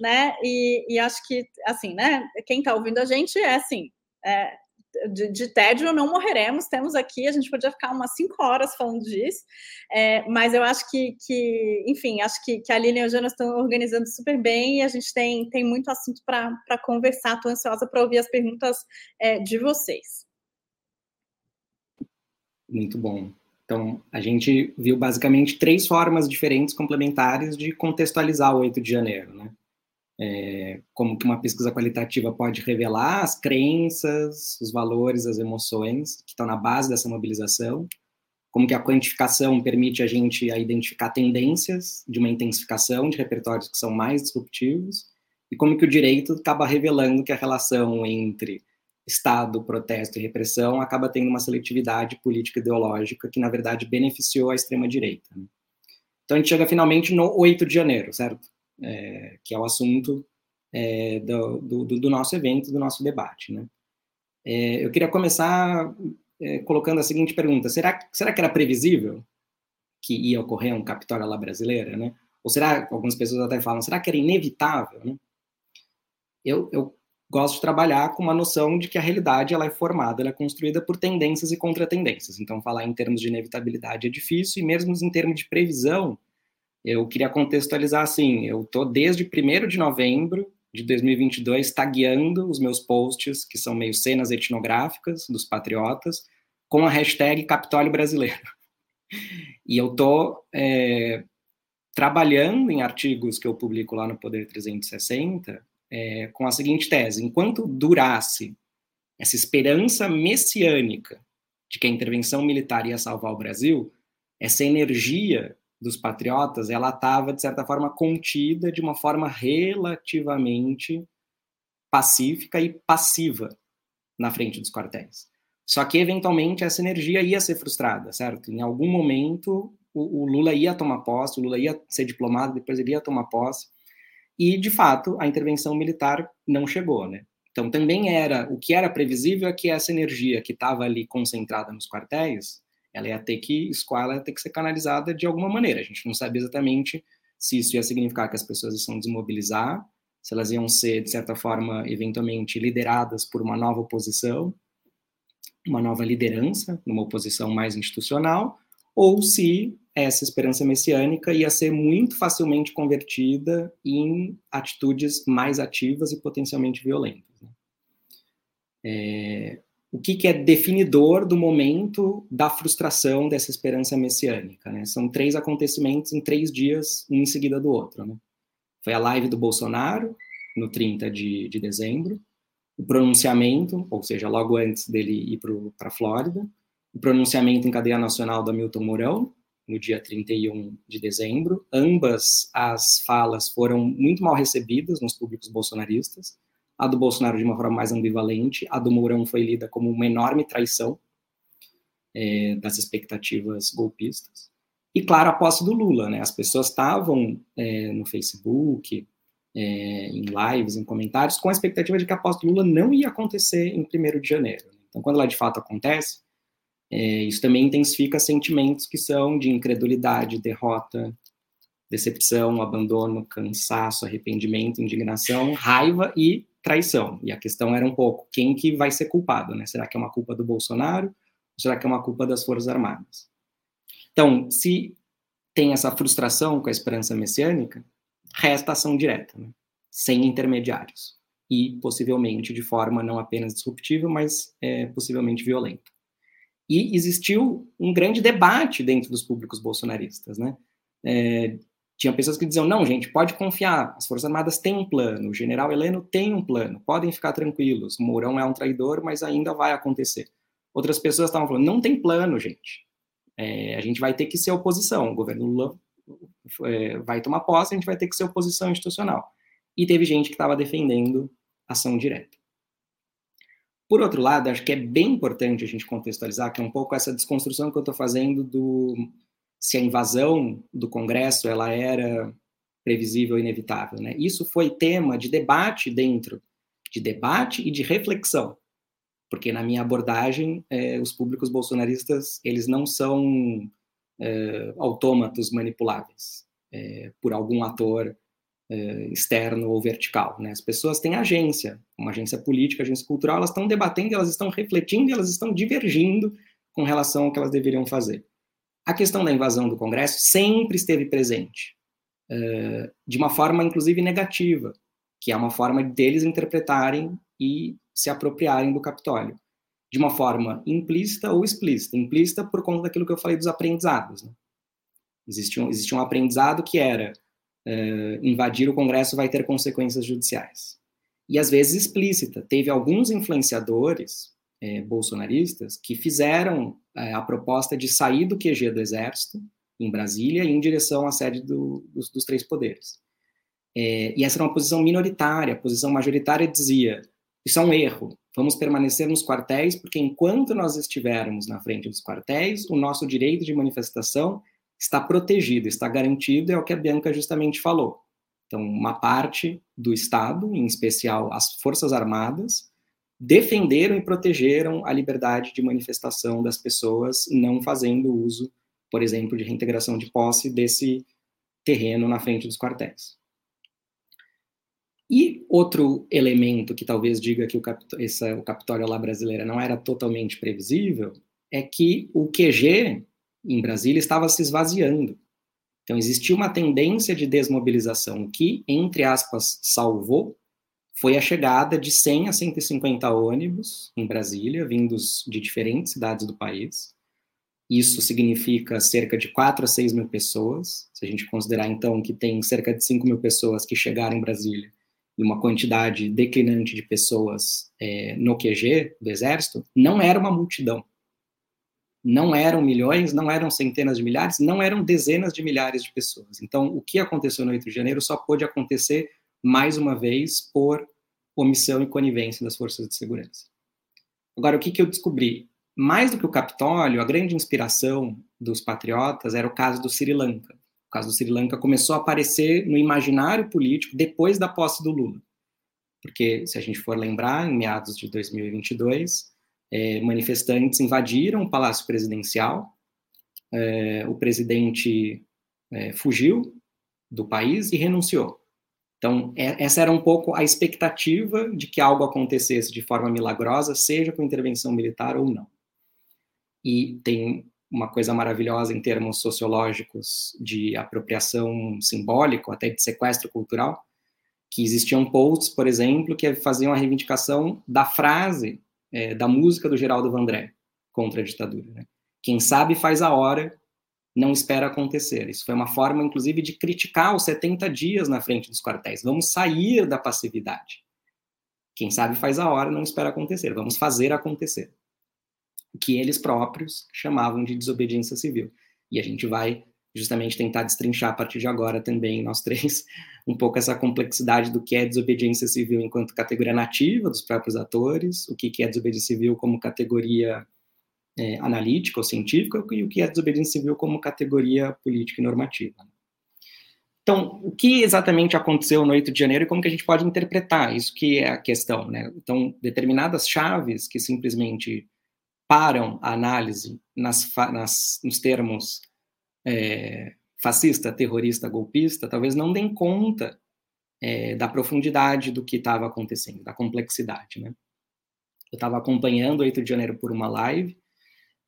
né? E, e acho que, assim, né? Quem está ouvindo a gente é assim. É, de, de, tédio não morreremos. Temos aqui, a gente podia ficar umas cinco horas falando disso, é, mas eu acho que, que enfim, acho que, que a Lilian e o Jonas estão organizando super bem e a gente tem, tem muito assunto para conversar. Estou ansiosa para ouvir as perguntas é, de vocês. Muito bom. Então, a gente viu basicamente três formas diferentes, complementares, de contextualizar o 8 de janeiro, né? É, como que uma pesquisa qualitativa pode revelar as crenças, os valores, as emoções que estão na base dessa mobilização, como que a quantificação permite a gente a identificar tendências de uma intensificação de repertórios que são mais disruptivos, e como que o direito acaba revelando que a relação entre Estado, protesto e repressão acaba tendo uma seletividade política ideológica que, na verdade, beneficiou a extrema-direita. Né? Então, a gente chega finalmente no 8 de janeiro, certo? É, que é o assunto é, do, do, do, nosso evento, do nosso debate. Né? É, eu queria começar é, colocando a seguinte pergunta: será, será que era previsível que ia ocorrer um Capitólio lá brasileira? Né? Ou será, algumas pessoas até falam, será que era inevitável? Né? Eu, eu gosto de trabalhar com uma noção de que a realidade ela é formada, ela é construída por tendências e contratendências. Então, falar em termos de inevitabilidade é difícil, e mesmo em termos de previsão, eu queria contextualizar assim: eu estou desde 1 de novembro de 2022 tagueando os meus posts, que são meio cenas etnográficas dos patriotas, com a hashtag Capitólio Brasileiro. E eu estou é, trabalhando em artigos que eu publico lá no Poder 360 é, com a seguinte tese: enquanto durasse essa esperança messiânica de que a intervenção militar ia salvar o Brasil, essa energia dos patriotas ela estava de certa forma contida de uma forma relativamente pacífica e passiva na frente dos quartéis. Só que eventualmente essa energia ia ser frustrada, certo? Em algum momento o, o Lula ia tomar posse, o Lula ia ser diplomado, depois ele ia tomar posse e, de fato, a intervenção militar não chegou, né? Então, também era, o que era previsível é que essa energia que estava ali concentrada nos quartéis, ela ia ter que escoar, ela ia ter que ser canalizada de alguma maneira. A gente não sabia exatamente se isso ia significar que as pessoas iam desmobilizar, se elas iam ser, de certa forma, eventualmente lideradas por uma nova oposição, uma nova liderança, numa oposição mais institucional, ou se essa esperança messiânica ia ser muito facilmente convertida em atitudes mais ativas e potencialmente violentas. Né? É, o que, que, é definidor do momento da frustração dessa esperança messiânica? Né? São três acontecimentos em três dias, um em seguida do outro. Né? Foi a live do Bolsonaro, no 30 de, de dezembro, o pronunciamento, ou seja, logo antes dele ir para a Flórida, o pronunciamento em cadeia nacional da Milton Mourão, no dia 31 de dezembro. Ambas as falas foram muito mal recebidas nos públicos bolsonaristas. A do Bolsonaro de uma forma mais ambivalente, a do Mourão foi lida como uma enorme traição é, das expectativas golpistas. E, claro, a posse do Lula, né? As pessoas estavam é, no Facebook, é, em lives, em comentários, com a expectativa de que a posse do Lula não ia acontecer em 1 de janeiro. Então, quando ela de fato acontece, é, isso também intensifica sentimentos que são de incredulidade, derrota, decepção, abandono, cansaço, arrependimento, indignação, raiva e traição. E a questão era um pouco quem que vai ser culpado, né? Será que é uma culpa do Bolsonaro? Ou será que é uma culpa das Forças Armadas? Então, se tem essa frustração com a esperança messiânica, resta ação direta, né? sem intermediários e possivelmente de forma não apenas disruptiva, mas é, possivelmente violenta. E existiu um grande debate dentro dos públicos bolsonaristas, né? É, tinha pessoas que diziam, não, gente, pode confiar, as Forças Armadas têm um plano, o general Heleno tem um plano, podem ficar tranquilos, Mourão é um traidor, mas ainda vai acontecer. Outras pessoas estavam falando, não tem plano, gente, é, a gente vai ter que ser oposição, o governo Lula é, vai tomar posse, a gente vai ter que ser oposição institucional. E teve gente que estava defendendo ação direta. Por outro lado, acho que é bem importante a gente contextualizar que é um pouco essa desconstrução que eu estou fazendo do se a invasão do Congresso ela era previsível e inevitável. Né? Isso foi tema de debate dentro, de debate e de reflexão, porque na minha abordagem é, os públicos bolsonaristas eles não são é, autômatos manipuláveis é, por algum ator externo ou vertical. Né? As pessoas têm agência, uma agência política, agência cultural, elas estão debatendo, elas estão refletindo, elas estão divergindo com relação ao que elas deveriam fazer. A questão da invasão do Congresso sempre esteve presente, uh, de uma forma, inclusive, negativa, que é uma forma deles interpretarem e se apropriarem do Capitólio, de uma forma implícita ou explícita. Implícita por conta daquilo que eu falei dos aprendizados. Né? Um, existia um aprendizado que era uh, invadir o Congresso vai ter consequências judiciais. E às vezes explícita. Teve alguns influenciadores eh, bolsonaristas que fizeram eh, a proposta de sair do QG do Exército, em Brasília, em direção à sede do, dos, dos, três poderes. e essa era uma posição minoritária. A posição majoritária dizia: isso é um erro, vamos permanecer nos quartéis, porque enquanto nós estivermos na frente dos quartéis, o nosso direito de manifestação está protegido, está garantido, é o que a Bianca justamente falou. Então, uma parte do Estado, em especial as Forças Armadas, defenderam e protegeram a liberdade de manifestação das pessoas, não fazendo uso, por exemplo, de reintegração de posse desse terreno na frente dos quartéis. E outro elemento que talvez diga que o, essa, o Capitólio lá brasileira não era totalmente previsível é que o QG em Brasília estava se esvaziando. Então, existia uma tendência de desmobilização que, entre aspas, salvou, foi a chegada de 100 a 150 ônibus em Brasília, vindos de diferentes cidades do país. Isso significa cerca de 4 a 6 mil pessoas. Se a gente considerar, então, que tem cerca de 5 mil pessoas que chegaram em Brasília e uma quantidade declinante de pessoas é, no QG do Exército, não era uma multidão não eram milhões, não eram centenas de milhares, não eram dezenas de milhares de pessoas. Então, o que aconteceu no 8 de janeiro só pôde acontecer mais uma vez por omissão e conivência das forças de segurança. Agora, o que, que eu descobri? Mais do que o Capitólio, a grande inspiração dos patriotas era o caso do Sri Lanka. O caso do Sri Lanka começou a aparecer no imaginário político depois da posse do Lula. Porque, se a gente for lembrar, em meados de 2022, é, manifestantes invadiram o Palácio Presidencial, é, o presidente é, fugiu do país e renunciou. Então, é, essa era um pouco a expectativa de que algo acontecesse de forma milagrosa, seja com intervenção militar ou não. E tem uma coisa maravilhosa em termos sociológicos de apropriação simbólica, até de sequestro cultural, que existiam posts, por exemplo, que faziam a reivindicação da frase é, da música do Geraldo Vandré contra a ditadura. Né? Quem sabe faz a hora, não espera acontecer. Isso foi uma forma, inclusive, de criticar os 70 dias na frente dos quartéis. Vamos sair da passividade. Quem sabe faz a hora, não espera acontecer. Vamos fazer acontecer. O que eles próprios chamavam de desobediência civil. E a gente vai justamente tentar destrinchar a partir de agora também, nós três, um pouco essa complexidade do que é desobediência civil enquanto categoria nativa dos próprios atores, o que é desobediência civil como categoria é, analítica ou científica e o que é desobediência civil como categoria política e normativa. Então, o que exatamente aconteceu no 8 de janeiro e como que a gente pode interpretar isso que é a questão, né? Então, determinadas chaves que simplesmente param a análise nas, nas, nos termos é, fascista, terrorista, golpista, talvez não deem conta é, da profundidade do que estava acontecendo, da complexidade, né? Eu estava acompanhando o 8 de janeiro por uma live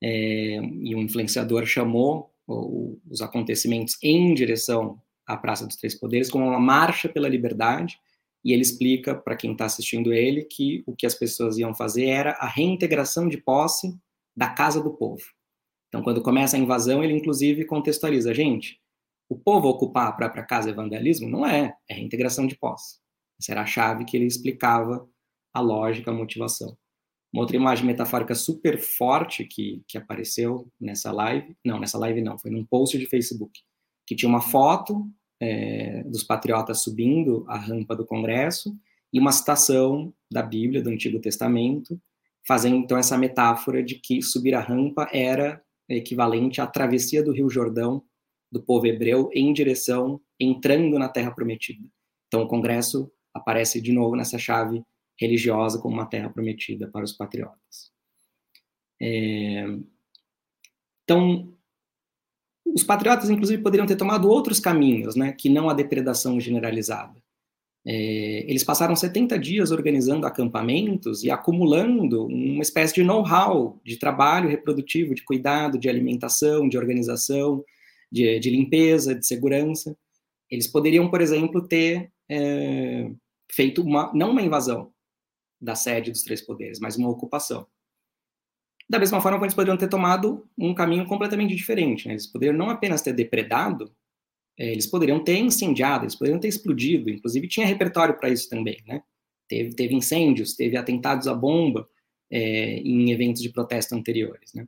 é, e um influenciador chamou o, os acontecimentos em direção à Praça dos Três Poderes como uma marcha pela liberdade e ele explica para quem está assistindo ele que o que as pessoas iam fazer era a reintegração de posse da casa do povo. Então, quando começa a invasão, ele inclusive contextualiza, gente, o povo ocupar a própria casa é vandalismo? Não é, é reintegração de posse. Essa era a chave que ele explicava a lógica, a motivação. Uma outra imagem metafórica super forte que, que apareceu nessa live, não, nessa live não, foi num post de Facebook, que tinha uma foto é, dos patriotas subindo a rampa do Congresso e uma citação da Bíblia, do Antigo Testamento, fazendo então essa metáfora de que subir a rampa era equivalente à travessia do Rio Jordão do povo hebreu em direção, entrando na Terra Prometida. Então, o Congresso aparece de novo nessa chave religiosa como uma terra prometida para os patriotas. É... Então, os patriotas, inclusive, poderiam ter tomado outros caminhos, né, que não a depredação generalizada. É, eles passaram 70 dias organizando acampamentos e acumulando uma espécie de know-how de trabalho reprodutivo, de cuidado, de alimentação, de organização, de, de limpeza, de segurança. Eles poderiam, por exemplo, ter é, feito uma, não uma invasão da sede dos três poderes, mas uma ocupação. Da mesma forma, eles poderiam ter tomado um caminho completamente diferente. Né? Eles poderiam não apenas ter depredado, é, eles poderiam ter incendiado, eles poderiam ter explodido. Inclusive, tinha repertório para isso também. Né? Teve, teve incêndios, teve atentados à bomba é, em eventos de protesto anteriores. Né?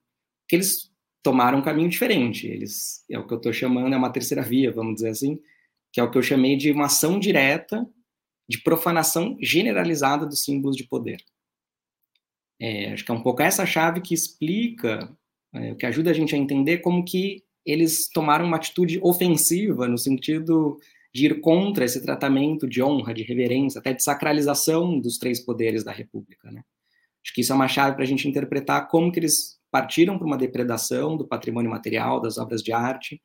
Que eles tomaram um caminho diferente. Eles, é o que eu estou chamando, é uma terceira via, vamos dizer assim, que é o que eu chamei de uma ação direta de profanação generalizada dos símbolos de poder. É, acho que é um pouco essa chave que explica, é, que ajuda a gente a entender como que eles tomaram uma atitude ofensiva no sentido de ir contra esse tratamento de honra, de reverência, até de sacralização dos três poderes da República. Né? Acho que isso é uma chave para a gente interpretar como que eles partiram para uma depredação do patrimônio material, das obras de arte,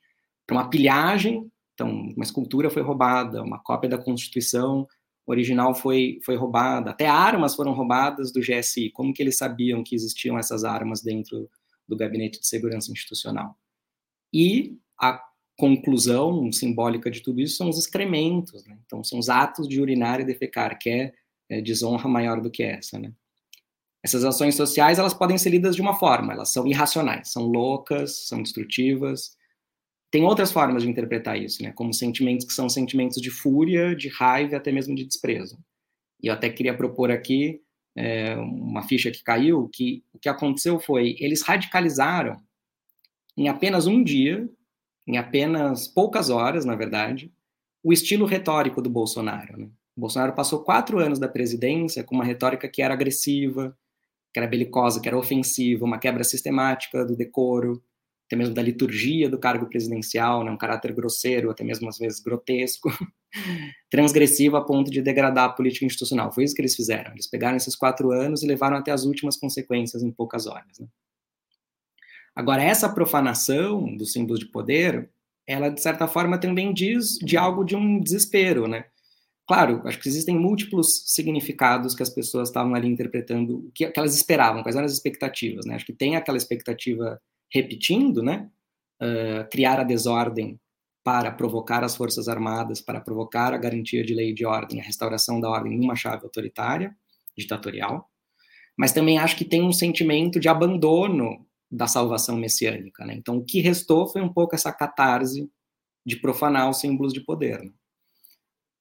para uma pilhagem, então uma escultura foi roubada, uma cópia da Constituição original foi, foi roubada, até armas foram roubadas do GSI. Como que eles sabiam que existiam essas armas dentro do Gabinete de Segurança Institucional? E a conclusão simbólica de tudo isso são os excrementos, né? então são os atos de urinar e defecar, que é, é desonra maior do que essa, né? Essas ações sociais, elas podem ser lidas de uma forma, elas são irracionais, são loucas, são destrutivas, tem outras formas de interpretar isso, né? Como sentimentos que são sentimentos de fúria, de raiva, até mesmo de desprezo. E eu até queria propor aqui é, uma ficha que caiu, que o que aconteceu foi eles radicalizaram em apenas um dia, em apenas poucas horas, na verdade, o estilo retórico do Bolsonaro. Né? O Bolsonaro passou quatro anos da presidência com uma retórica que era agressiva, que era belicosa, que era ofensiva, uma quebra sistemática do decoro, até mesmo da liturgia do cargo presidencial, né, um caráter grosseiro, até mesmo às vezes grotesco, transgressivo a ponto de degradar a política institucional. Foi isso que eles fizeram. Eles pegaram esses quatro anos e levaram até as últimas consequências em poucas horas. Né? Agora, essa profanação dos símbolos de poder, ela, de certa forma, também diz de algo de um desespero, né? Claro, acho que existem múltiplos significados que as pessoas estavam ali interpretando, o que, que elas esperavam, quais eram as expectativas, né? Acho que tem aquela expectativa repetindo, né? Uh, criar a desordem para provocar as forças armadas, para provocar a garantia de lei e de ordem, a restauração da ordem numa chave autoritária, ditatorial. Mas também acho que tem um sentimento de abandono da salvação messiânica, né? Então, o que restou foi um pouco essa catarse de profanar os símbolos de poder. Né?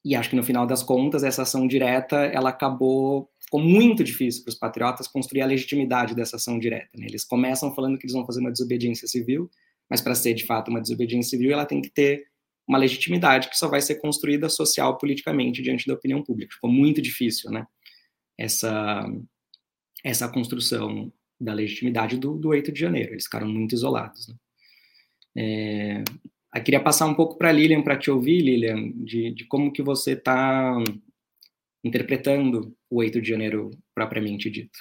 E acho que no final das contas essa ação direta ela acabou ficou muito difícil para os patriotas construir a legitimidade dessa ação direta. Né? Eles começam falando que eles vão fazer uma desobediência civil, mas para ser de fato uma desobediência civil, ela tem que ter uma legitimidade que só vai ser construída social politicamente diante da opinião pública. Ficou muito difícil, né? Essa essa construção da legitimidade do, do 8 de janeiro. Eles ficaram muito isolados. Né? É, eu queria passar um pouco para Lilian, para te ouvir, Lilian, de, de como que você está interpretando o 8 de janeiro propriamente dito.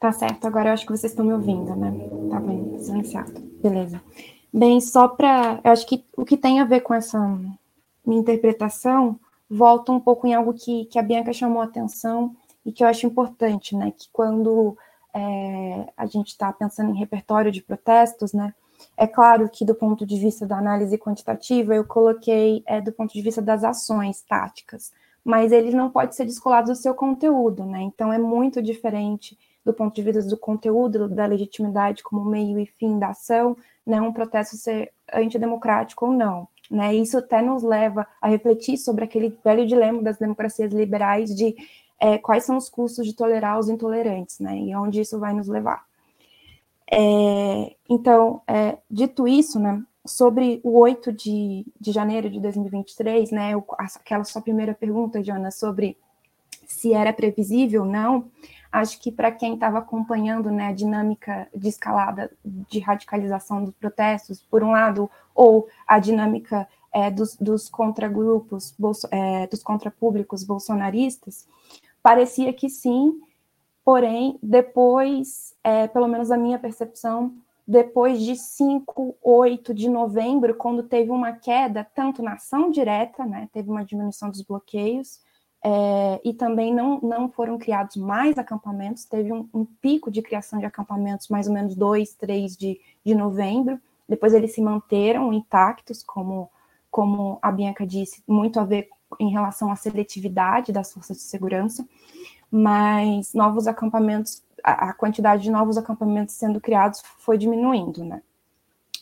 Tá certo, agora eu acho que vocês estão me ouvindo, né? Tá bem, silenciado. Beleza. Bem, só para. Eu acho que o que tem a ver com essa minha interpretação volta um pouco em algo que, que a Bianca chamou a atenção e que eu acho importante, né? Que quando é, a gente está pensando em repertório de protestos, né? É claro que, do ponto de vista da análise quantitativa, eu coloquei é, do ponto de vista das ações táticas, mas ele não pode ser descolado do seu conteúdo, né? Então, é muito diferente do ponto de vista do conteúdo, da legitimidade como meio e fim da ação, né? Um protesto ser antidemocrático ou não. Né? Isso até nos leva a refletir sobre aquele velho dilema das democracias liberais de é, quais são os custos de tolerar os intolerantes, né? E onde isso vai nos levar. É, então, é, dito isso, né, sobre o 8 de, de janeiro de 2023, né, aquela sua primeira pergunta, Jonas, sobre se era previsível ou não, acho que para quem estava acompanhando né, a dinâmica de escalada de radicalização dos protestos, por um lado, ou a dinâmica é, dos, dos contragrupos, é, dos contrapúblicos bolsonaristas, parecia que sim, porém, depois, é, pelo menos a minha percepção, depois de 5, 8 de novembro, quando teve uma queda, tanto na ação direta, né, teve uma diminuição dos bloqueios, é, e também não, não foram criados mais acampamentos, teve um, um, pico de criação de acampamentos mais ou menos 2, 3 de, de novembro, depois eles se manteram intactos, como, como a Bianca disse, muito a ver em relação à seletividade das forças de segurança, mas novos acampamentos, a, a quantidade de novos acampamentos sendo criados foi diminuindo, né?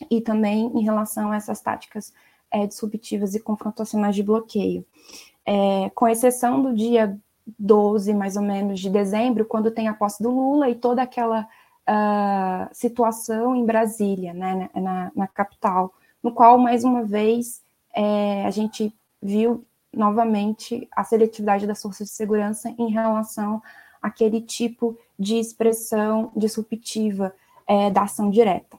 E também em relação a essas táticas é, disruptivas e confrontacionais de bloqueio é, com exceção do dia 12, mais ou menos, de dezembro, quando tem a posse do Lula e toda aquela uh, situação em Brasília, né, na, na, capital, no qual, mais uma vez, é, a gente viu novamente a seletividade das forças de segurança em relação àquele tipo de expressão disruptiva é, da ação direta.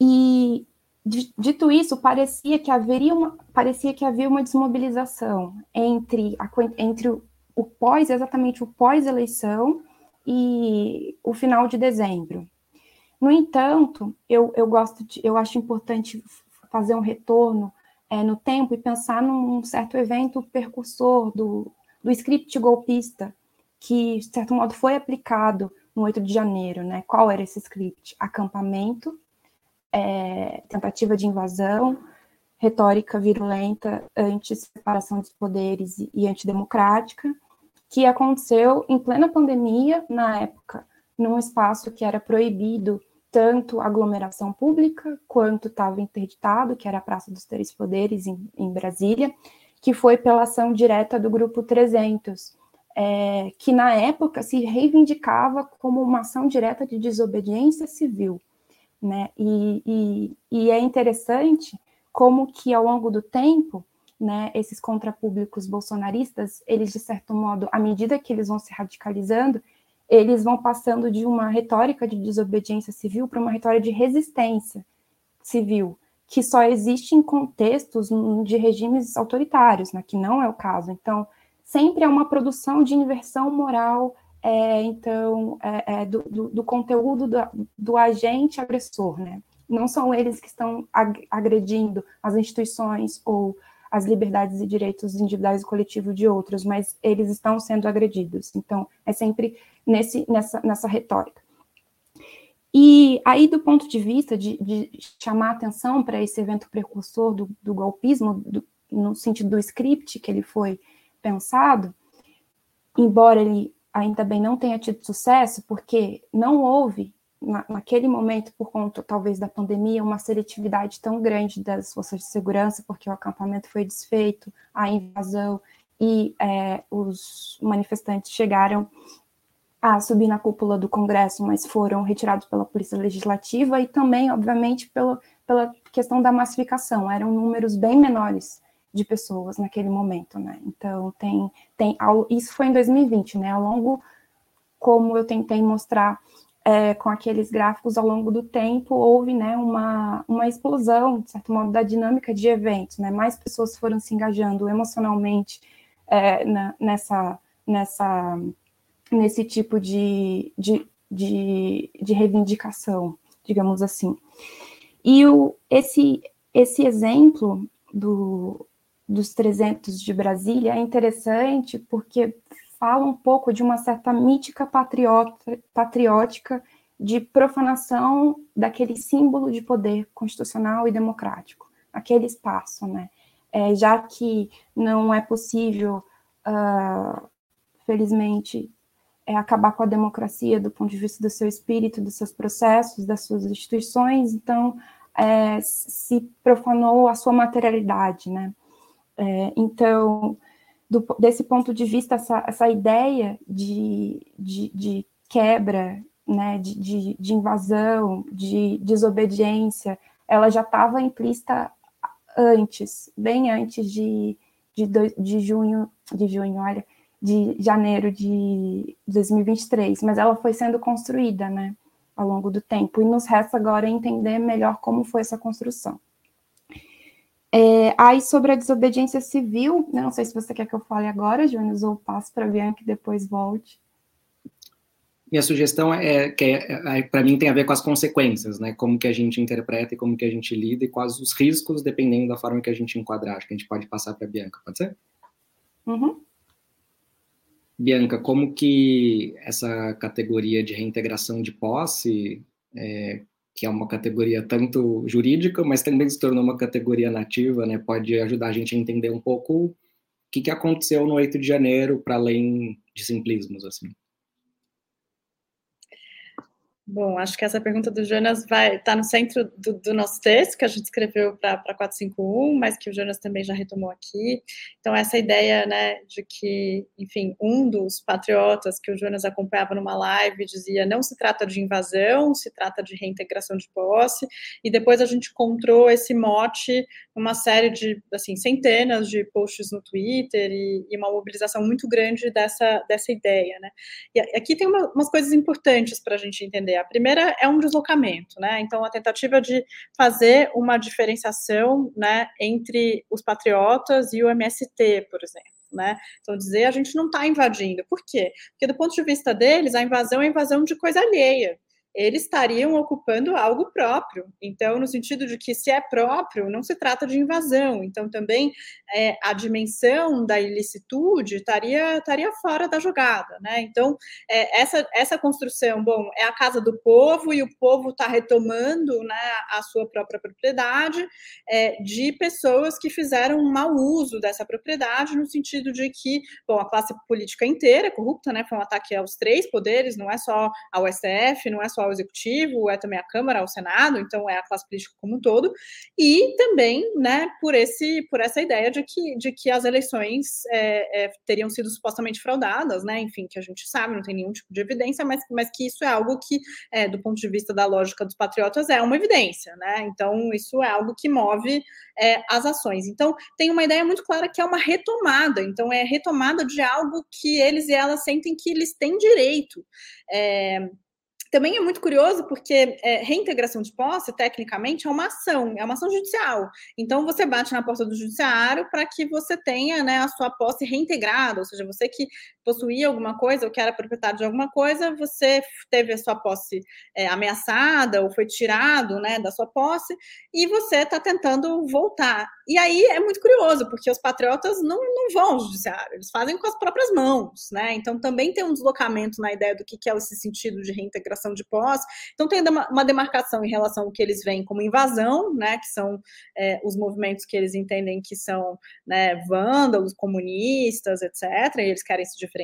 E Dito isso, parecia que haveria uma, parecia que havia uma desmobilização entre, a, entre o, pós, exatamente o pós-eleição e o final de dezembro. No entanto, eu, eu gosto de, eu acho importante fazer um retorno é, no tempo e pensar num certo evento precursor do, do script golpista, que, de certo modo, foi aplicado no 8 de janeiro. Né? Qual era esse script? Acampamento, é, tentativa de invasão, retórica virulenta, anti-separação dos poderes e, antidemocrática, que aconteceu em plena pandemia, na época, num espaço que era proibido tanto aglomeração pública quanto estava interditado, que era a Praça dos Três Poderes, em, em Brasília, que foi pela ação direta do Grupo 300, é, que na época se reivindicava como uma ação direta de desobediência civil né? E, e, e, é interessante como que ao longo do tempo, né, esses contrapúblicos bolsonaristas, eles de certo modo, à medida que eles vão se radicalizando, eles vão passando de uma retórica de desobediência civil para uma retórica de resistência civil, que só existe em contextos de regimes autoritários, né, que não é o caso. Então, sempre é uma produção de inversão moral é, então, é, é, do, do, do, conteúdo do, do, agente agressor, né? Não são eles que estão agredindo as instituições ou as liberdades e direitos individuais e coletivos de outros, mas eles estão sendo agredidos. Então, é sempre nesse, nessa, nessa retórica. E aí, do ponto de vista de, de chamar atenção para esse evento precursor do, do golpismo, do, no sentido do script que ele foi pensado, embora ele ainda bem não tenha tido sucesso, porque não houve, na, naquele momento, por conta talvez da pandemia, uma seletividade tão grande das forças de segurança, porque o acampamento foi desfeito, a invasão e é, os manifestantes chegaram a subir na cúpula do Congresso, mas foram retirados pela Polícia Legislativa e também, obviamente, pela, pela questão da massificação, eram números bem menores de pessoas naquele momento, né? Então tem tem isso foi em 2020, né? Ao longo como eu tentei mostrar é, com aqueles gráficos ao longo do tempo houve né uma, uma explosão de certo modo da dinâmica de eventos, né? Mais pessoas foram se engajando emocionalmente é, na, nessa nessa nesse tipo de, de, de, de reivindicação, digamos assim. E o, esse, esse exemplo do, dos 300 de Brasília é interessante porque fala um pouco de uma certa mítica patriota, patriótica de profanação daquele símbolo de poder constitucional e democrático, aquele espaço, né? É, já que não é possível, uh, felizmente, é, acabar com a democracia do ponto de vista do seu espírito, dos seus processos, das suas instituições, então é, se profanou a sua materialidade, né? É, então, do, desse ponto de vista, essa, essa ideia de, de, de quebra, né, de, de, de, invasão, de desobediência, ela já estava implícita antes, bem antes de, de, de junho, de junho, olha, de janeiro de 2023, mas ela foi sendo construída, né, ao longo do tempo, e nos resta agora entender melhor como foi essa construção. É, aí, sobre a desobediência civil, não sei se você quer que eu fale agora, Jonas, ou passo para a Bianca e depois volte. minha sugestão é que é, é, para mim tem a ver com as consequências, né? Como que a gente interpreta e como que a gente lida e quais os riscos, dependendo da forma que a gente enquadrar. Acho que a gente pode passar para a Bianca, pode ser? Uhum. Bianca, como que essa categoria de reintegração de posse, é, que é uma categoria tanto jurídica, mas também se tornou uma categoria nativa, né? Pode ajudar a gente a entender um pouco o que, que aconteceu no 8 de janeiro, para além de simplismos, assim. Bom, acho que essa pergunta do Jonas vai estar tá no centro do, do, nosso texto, que a gente escreveu para 451, mas que o Jonas também já retomou aqui. Então, essa ideia né, de que, enfim, um dos patriotas que o Jonas acompanhava numa live dizia não se trata de invasão, se trata de reintegração de posse, e depois a gente encontrou esse mote uma série de, assim, centenas de posts no Twitter e, e uma mobilização muito grande dessa, dessa ideia, né? E aqui tem uma, umas coisas importantes para a gente entender. A primeira é um deslocamento, né? Então, a tentativa de fazer uma diferenciação, né, entre os patriotas e o MST, por exemplo. Né? Então, dizer a gente não está invadindo. Por quê? Porque, do ponto de vista deles, a invasão é invasão de coisa alheia eles estariam ocupando algo próprio. Então, no sentido de que se é próprio, não se trata de invasão. Então, também é, a dimensão da ilicitude estaria, estaria fora da jogada, né? Então, é, essa, essa construção, bom, é a casa do povo e o povo está retomando né, a sua própria propriedade é, de pessoas que fizeram um mau uso dessa propriedade, no sentido de que, bom, a classe política inteira é corrupta, né? Foi um ataque aos três poderes, não é só ao STF, não é só só o executivo, é também a Câmara, o Senado, então é a classe política como um todo, e também, né, por esse, por essa ideia de que, de que as eleições é, é, teriam sido supostamente fraudadas, né, enfim, que a gente sabe, não tem nenhum tipo de evidência, mas, mas que isso é algo que, é, do ponto de vista da lógica dos patriotas, é uma evidência, né, então isso é algo que move é, as ações. Então, tem uma ideia muito clara que é uma retomada, então é retomada de algo que eles e elas sentem que eles têm direito. É, também é muito curioso porque é, reintegração de posse, tecnicamente, é uma ação, é uma ação judicial. Então, você bate na porta do judiciário para que você tenha né, a sua posse reintegrada, ou seja, você que possuía alguma coisa ou que era proprietário de alguma coisa, você teve a sua posse é, ameaçada ou foi tirado né, da sua posse e você está tentando voltar. E aí é muito curioso, porque os patriotas não, não vão ao judiciário, eles fazem com as próprias mãos, né? Então também tem um deslocamento na ideia do que é esse sentido de reintegração de posse. Então tem uma demarcação em relação ao que eles veem como invasão, né? Que são é, os movimentos que eles entendem que são né, vândalos, comunistas, etc. E eles querem se diferenciar.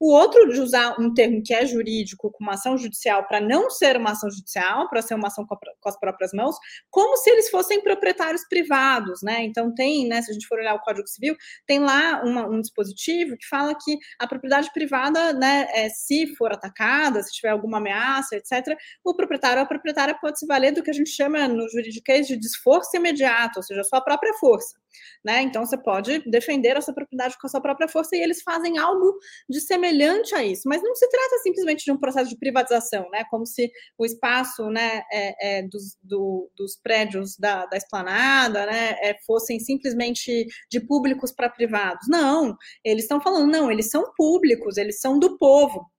O outro de usar um termo que é jurídico com uma ação judicial para não ser uma ação judicial, para ser uma ação com, com as próprias mãos, como se eles fossem proprietários privados né? Então tem, né, se a gente for olhar o Código Civil, tem lá uma, um dispositivo que fala que a propriedade privada, né, é, se for atacada, se tiver alguma ameaça, etc., o proprietário ou a proprietária pode se valer do que a gente chama no juridiquês de desforço imediato, ou seja, a sua própria força. Né? Então você pode defender a sua propriedade com a sua própria força e eles fazem algo de semelhante a isso, mas não se trata simplesmente de um processo de privatização, né? Como se o espaço, né, é, é, dos, do, dos prédios da, da esplanada, né, é, fossem simplesmente de públicos para privados. Não, eles estão falando, não, eles são públicos, eles são do povo.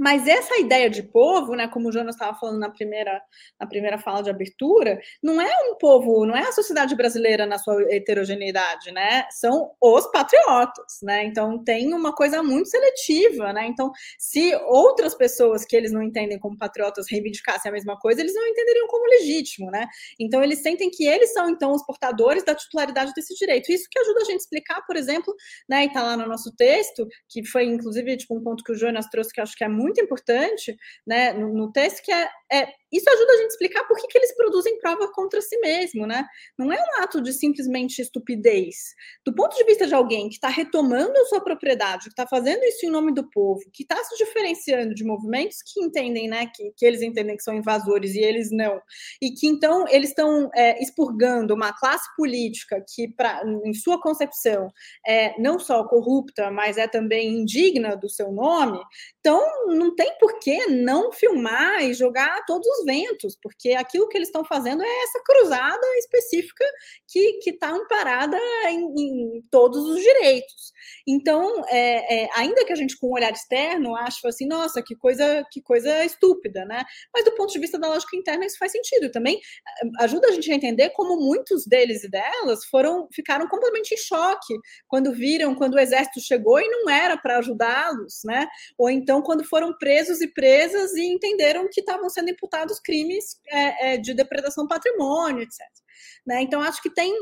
Mas essa ideia de povo, né, como o Jonas estava falando na primeira, na primeira fala de abertura, não é um povo, não é a sociedade brasileira na sua heterogeneidade, né? São os patriotas, né? Então tem uma coisa muito seletiva, né? Então, se outras pessoas que eles não entendem como patriotas reivindicassem a mesma coisa, eles não entenderiam como legítimo, né? Então eles sentem que eles são então os portadores da titularidade desse direito. Isso que ajuda a gente a explicar, por exemplo, né, e tá lá no nosso texto, que foi inclusive tipo um ponto que o Jonas trouxe que acho que é muito muito importante né, no, no texto, que é, é isso ajuda a gente a explicar por que, que eles produzem prova contra si mesmo, né? Não é um ato de simplesmente estupidez. Do ponto de vista de alguém que está retomando a sua propriedade, que está fazendo isso em nome do povo, que está se diferenciando de movimentos que entendem, né, que, que eles entendem que são invasores e eles não, e que então eles estão é, expurgando uma classe política que, pra, em sua concepção, é não só corrupta, mas é também indigna do seu nome, então não tem por que não filmar e jogar todos os aos ventos, porque aquilo que eles estão fazendo é essa cruzada específica que está amparada em, em, todos os direitos. Então, é, é, ainda que a gente, com um olhar externo, ache assim, nossa, que coisa, que coisa estúpida, né? Mas do ponto de vista da lógica interna, isso faz sentido. Também eh, ajuda a gente a entender como muitos deles e delas foram ficaram completamente em choque quando viram, quando o exército chegou e não era para ajudá-los, né? Ou então quando foram presos e presas e entenderam que estavam sendo imputados crimes é, é, de depredação patrimônio, etc. Né? Então acho que tem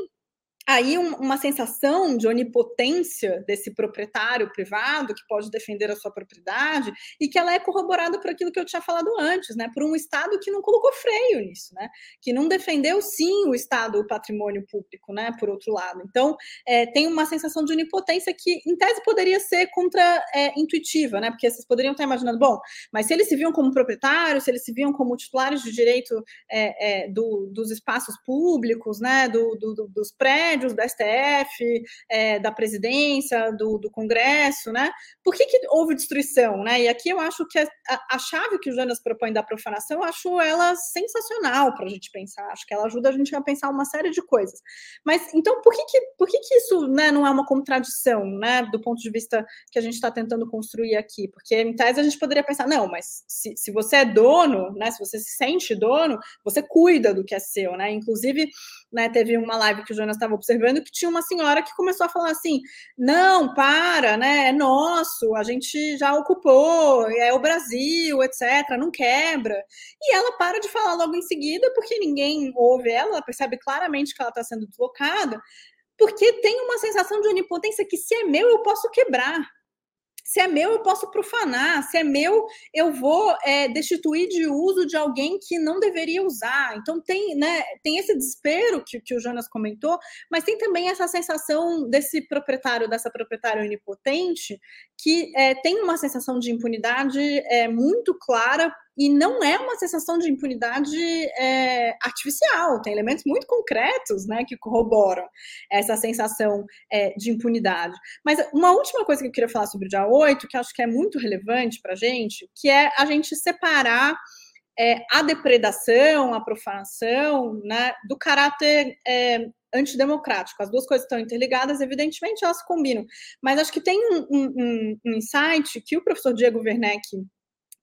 aí uma sensação de onipotência desse proprietário privado que pode defender a sua propriedade e que ela é corroborada por aquilo que eu tinha falado antes, né? Por um Estado que não colocou freio nisso, né? Que não defendeu sim o Estado, o patrimônio público, né? Por outro lado, então é, tem uma sensação de onipotência que, em tese, poderia ser contra-intuitiva, é, né? Porque vocês poderiam estar imaginando, bom, mas se eles se viam como proprietários, se eles se viam como titulares de direito é, é do, dos espaços públicos, né? Do, do, dos prédios prédios do STF, é, da presidência, do, do, Congresso, né? Por que, que houve destruição, né? E aqui eu acho que a, a chave que o Jonas propõe da profanação, eu acho ela sensacional para a gente pensar. Acho que ela ajuda a gente a pensar uma série de coisas. Mas então, por que, que, por que, que isso né, não é uma contradição, né? Do ponto de vista que a gente está tentando construir aqui? Porque, em tese, a gente poderia pensar, não, mas se, se você é dono, né? Se você se sente dono, você cuida do que é seu, né? Inclusive, né, teve uma live que o Jonas estava observando que tinha uma senhora que começou a falar assim: não, para, né? É nosso, a gente já ocupou, é o Brasil, etc. Não quebra. E ela para de falar logo em seguida, porque ninguém ouve ela, ela percebe claramente que ela está sendo deslocada, porque tem uma sensação de onipotência que se é meu, eu posso quebrar. Se é meu, eu posso profanar. Se é meu, eu vou é, destituir de uso de alguém que não deveria usar. Então tem, né, tem esse desespero que, que o Jonas comentou, mas tem também essa sensação desse proprietário, dessa proprietária onipotente, que é, tem uma sensação de impunidade é, muito clara e não é uma sensação de impunidade é, artificial, tem elementos muito concretos né, que corroboram essa sensação é, de impunidade. Mas uma última coisa que eu queria falar sobre o dia 8, que acho que é muito relevante para a gente, que é a gente separar é, a depredação, a profanação, né, do caráter é, antidemocrático. As duas coisas estão interligadas, evidentemente elas combinam. Mas acho que tem um, um, um insight que o professor Diego Werneck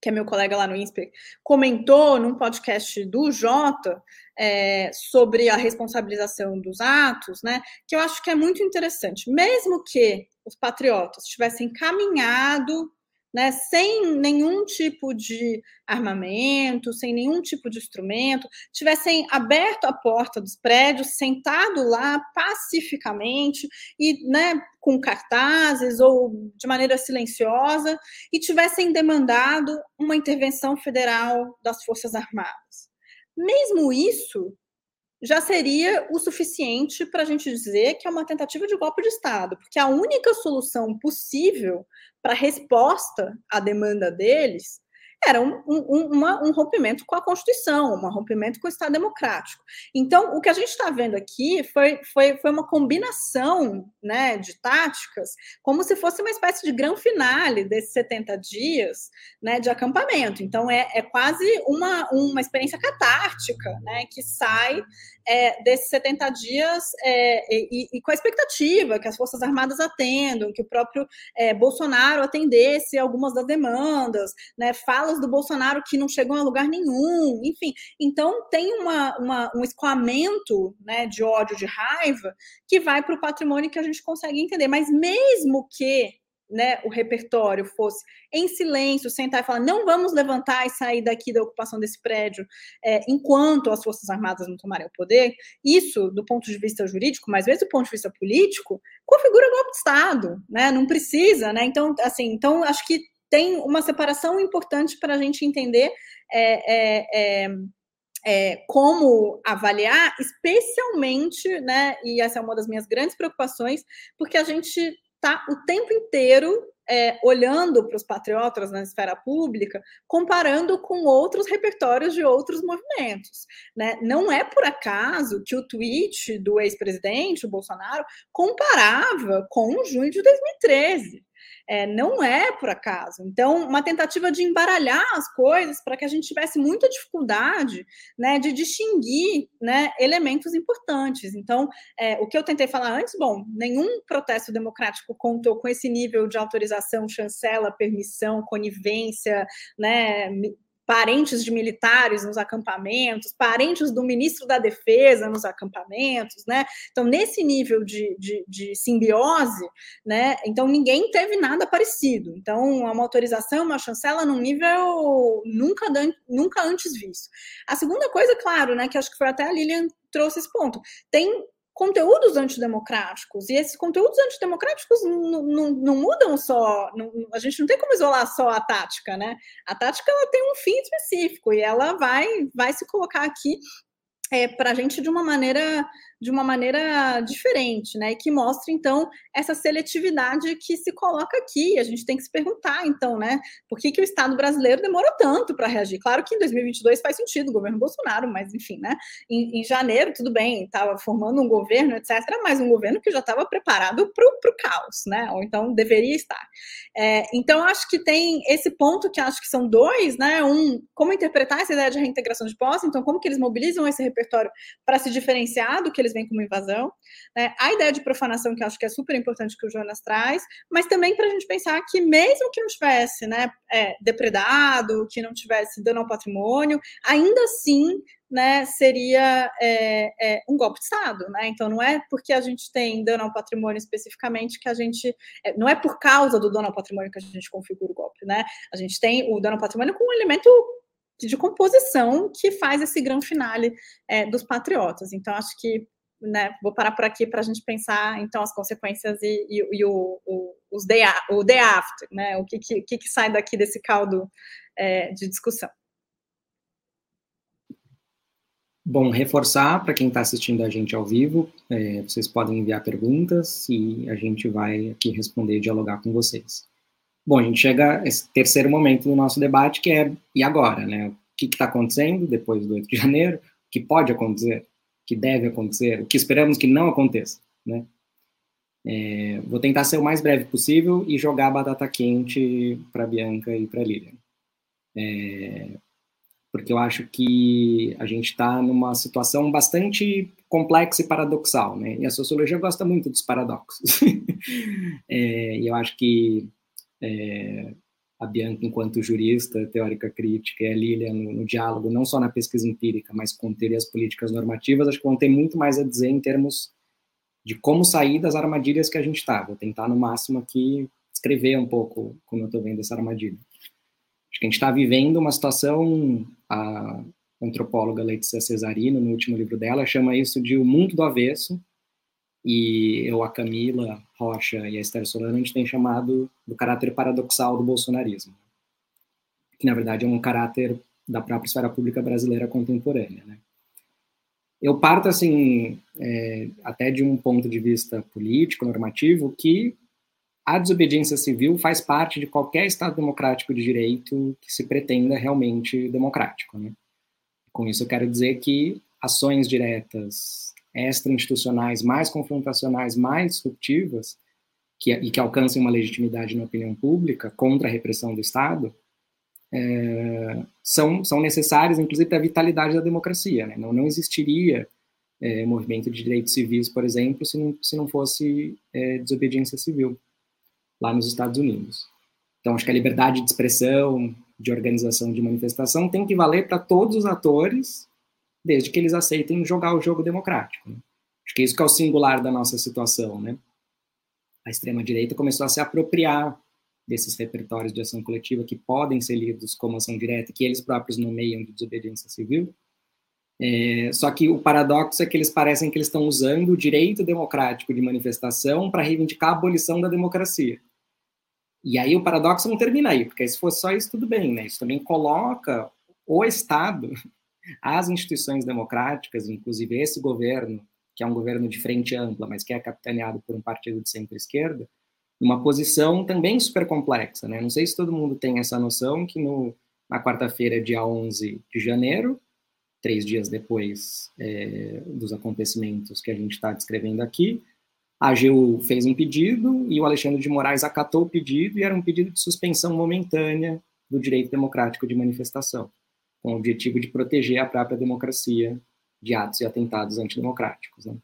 que é meu colega lá no INSPER, comentou num podcast do Jota é, sobre a responsabilização dos atos, né? Que eu acho que é muito interessante. Mesmo que os patriotas tivessem caminhado né, sem nenhum tipo de armamento, sem nenhum tipo de instrumento, tivessem aberto a porta dos prédios, sentado lá pacificamente e né, com cartazes ou de maneira silenciosa e tivessem demandado uma intervenção federal das Forças Armadas. Mesmo isso já seria o suficiente para a gente dizer que é uma tentativa de golpe de Estado, porque a única solução possível para resposta à demanda deles era um, um, uma, um rompimento com a Constituição, um rompimento com o Estado democrático. Então, o que a gente está vendo aqui foi, foi, foi uma combinação né, de táticas, como se fosse uma espécie de grande finale desses 70 dias né, de acampamento. Então, é, é quase uma, uma experiência catártica né, que sai é, desses 70 dias é, e, e, com a expectativa que as Forças Armadas atendam, que o próprio é, Bolsonaro atendesse algumas das demandas, né, falas do Bolsonaro que não chegam a lugar nenhum, enfim. Então, tem uma, uma um escoamento né, de ódio, de raiva, que vai para o patrimônio que a gente consegue entender. Mas mesmo que né, o repertório fosse em silêncio, sentar e falar, não vamos levantar e sair daqui da ocupação desse prédio é, enquanto as Forças Armadas não tomarem o poder, isso, do ponto de vista jurídico, mas mesmo do ponto de vista político, configura golpe de Estado, né? Não precisa, né? Então, assim, então acho que tem uma separação importante para a gente entender é, é, é, é, como avaliar, especialmente, né? E essa é uma das minhas grandes preocupações, porque a gente está o tempo inteiro é, olhando para os patriotas na esfera pública, comparando com outros repertórios de outros movimentos. Né? Não é por acaso que o tweet do ex-presidente, Bolsonaro, comparava com junho de 2013. É, não é por acaso. Então, uma tentativa de embaralhar as coisas para que a gente tivesse muita dificuldade né, de distinguir né, elementos importantes. Então, é, o que eu tentei falar antes, bom, nenhum protesto democrático contou com esse nível de autorização, chancela, permissão, conivência, né, parentes de militares nos acampamentos, parentes do ministro da Defesa nos acampamentos, né? Então, nesse nível de, de, de, simbiose, né? Então, ninguém teve nada parecido. Então, uma autorização, uma chancela num nível nunca, nunca antes visto. A segunda coisa, claro, né? Que acho que foi até a Lilian trouxe esse ponto. Tem conteúdos antidemocráticos. E esses conteúdos antidemocráticos não, mudam só. A gente não tem como isolar só a tática, né? A tática ela tem um fim específico e ela vai, vai se colocar aqui é, para a gente de uma maneira de uma maneira diferente, né? E que mostra, então, essa seletividade que se coloca aqui. A gente tem que se perguntar, então, né? Por que, que o Estado brasileiro demorou tanto para reagir? Claro que em 2022 faz sentido, o governo Bolsonaro, mas, enfim, né? Em, em janeiro, tudo bem, estava formando um governo, etc., mas um governo que já estava preparado para o caos, né? Ou então deveria estar. É, então, acho que tem esse ponto que acho que são dois, né? Um, como interpretar essa ideia de reintegração de posse, então, como que eles mobilizam esse repertório para se diferenciar do que eles como invasão. Né? A ideia de profanação, que acho que é super importante que o Jonas traz, mas também para a gente pensar que, mesmo que não tivesse né, é, depredado, que não tivesse dano ao patrimônio, ainda assim né, seria é, é, um golpe de Estado. Né? Então, não é porque a gente tem dano ao patrimônio especificamente que a gente. É, não é por causa do dano ao patrimônio que a gente configura o golpe. Né? A gente tem o dano ao patrimônio como um elemento de composição que faz esse grande finale é, dos patriotas. Então, acho que né, vou parar por aqui para a gente pensar então as consequências e, e, e o, o, os day, o day after, né, o que, que, que sai daqui desse caldo é, de discussão. Bom, reforçar para quem está assistindo a gente ao vivo, é, vocês podem enviar perguntas e a gente vai aqui responder e dialogar com vocês. Bom, a gente chega a esse terceiro momento do nosso debate, que é e agora, né? O que está acontecendo depois do 8 de janeiro? O que pode acontecer? Que deve acontecer, o que esperamos que não aconteça, né? É, vou tentar ser o mais breve possível e jogar batata quente para Bianca e para Lilian. É, porque eu acho que a gente está numa situação bastante complexa e paradoxal, né? E a sociologia gosta muito dos paradoxos. é, e eu acho que é, a Bianca enquanto jurista, teórica crítica, e a Lília no, no, diálogo, não só na pesquisa empírica, mas com teorias políticas normativas, acho que vão ter muito mais a dizer em termos de como sair das armadilhas que a gente está. Vou tentar, no máximo, aqui escrever um pouco como eu estou vendo essa armadilha. Acho que a gente está vivendo uma situação, a antropóloga Letícia Cesarino, no último livro dela, chama isso de o mundo do avesso, e eu, a Camila Rocha e a Esther Solano, a gente tem chamado do caráter paradoxal do bolsonarismo, que na verdade é um caráter da própria esfera pública brasileira contemporânea. Né? Eu parto, assim, é, até de um ponto de vista político, normativo, que a desobediência civil faz parte de qualquer Estado democrático de direito que se pretenda realmente democrático. Né? Com isso, eu quero dizer que ações diretas extra-institucionais mais confrontacionais, mais disruptivas, que, e que alcancem uma legitimidade na opinião pública contra a repressão do Estado, é, são, são necessárias, inclusive, para a vitalidade da democracia. Né? Não, não existiria é, movimento de direitos civis, por exemplo, se não, se não fosse é, desobediência civil lá nos Estados Unidos. Então, acho que a liberdade de expressão, de organização, de manifestação tem que valer para todos os atores desde que eles aceitem jogar o jogo democrático. Né? Acho que isso que é o singular da nossa situação, né? A extrema-direita começou a se apropriar desses repertórios de ação coletiva que podem ser lidos como ação direta, que eles próprios nomeiam de desobediência civil. É, só que o paradoxo é que eles parecem que eles estão usando o direito democrático de manifestação para reivindicar a abolição da democracia. E aí o paradoxo não termina aí, porque se fosse só isso, tudo bem, né? Isso também coloca o Estado as instituições democráticas, inclusive esse governo, que é um governo de frente ampla, mas que é capitaneado por um partido de centro-esquerda, uma posição também super complexa. Né? Não sei se todo mundo tem essa noção que no, na quarta-feira, dia 11 de janeiro, três dias depois é, dos acontecimentos que a gente está descrevendo aqui, A AGU fez um pedido e o Alexandre de Moraes acatou o pedido e era um pedido de suspensão momentânea do direito democrático de manifestação, com o objetivo de proteger a própria democracia de atos e atentados antidemocráticos. Né?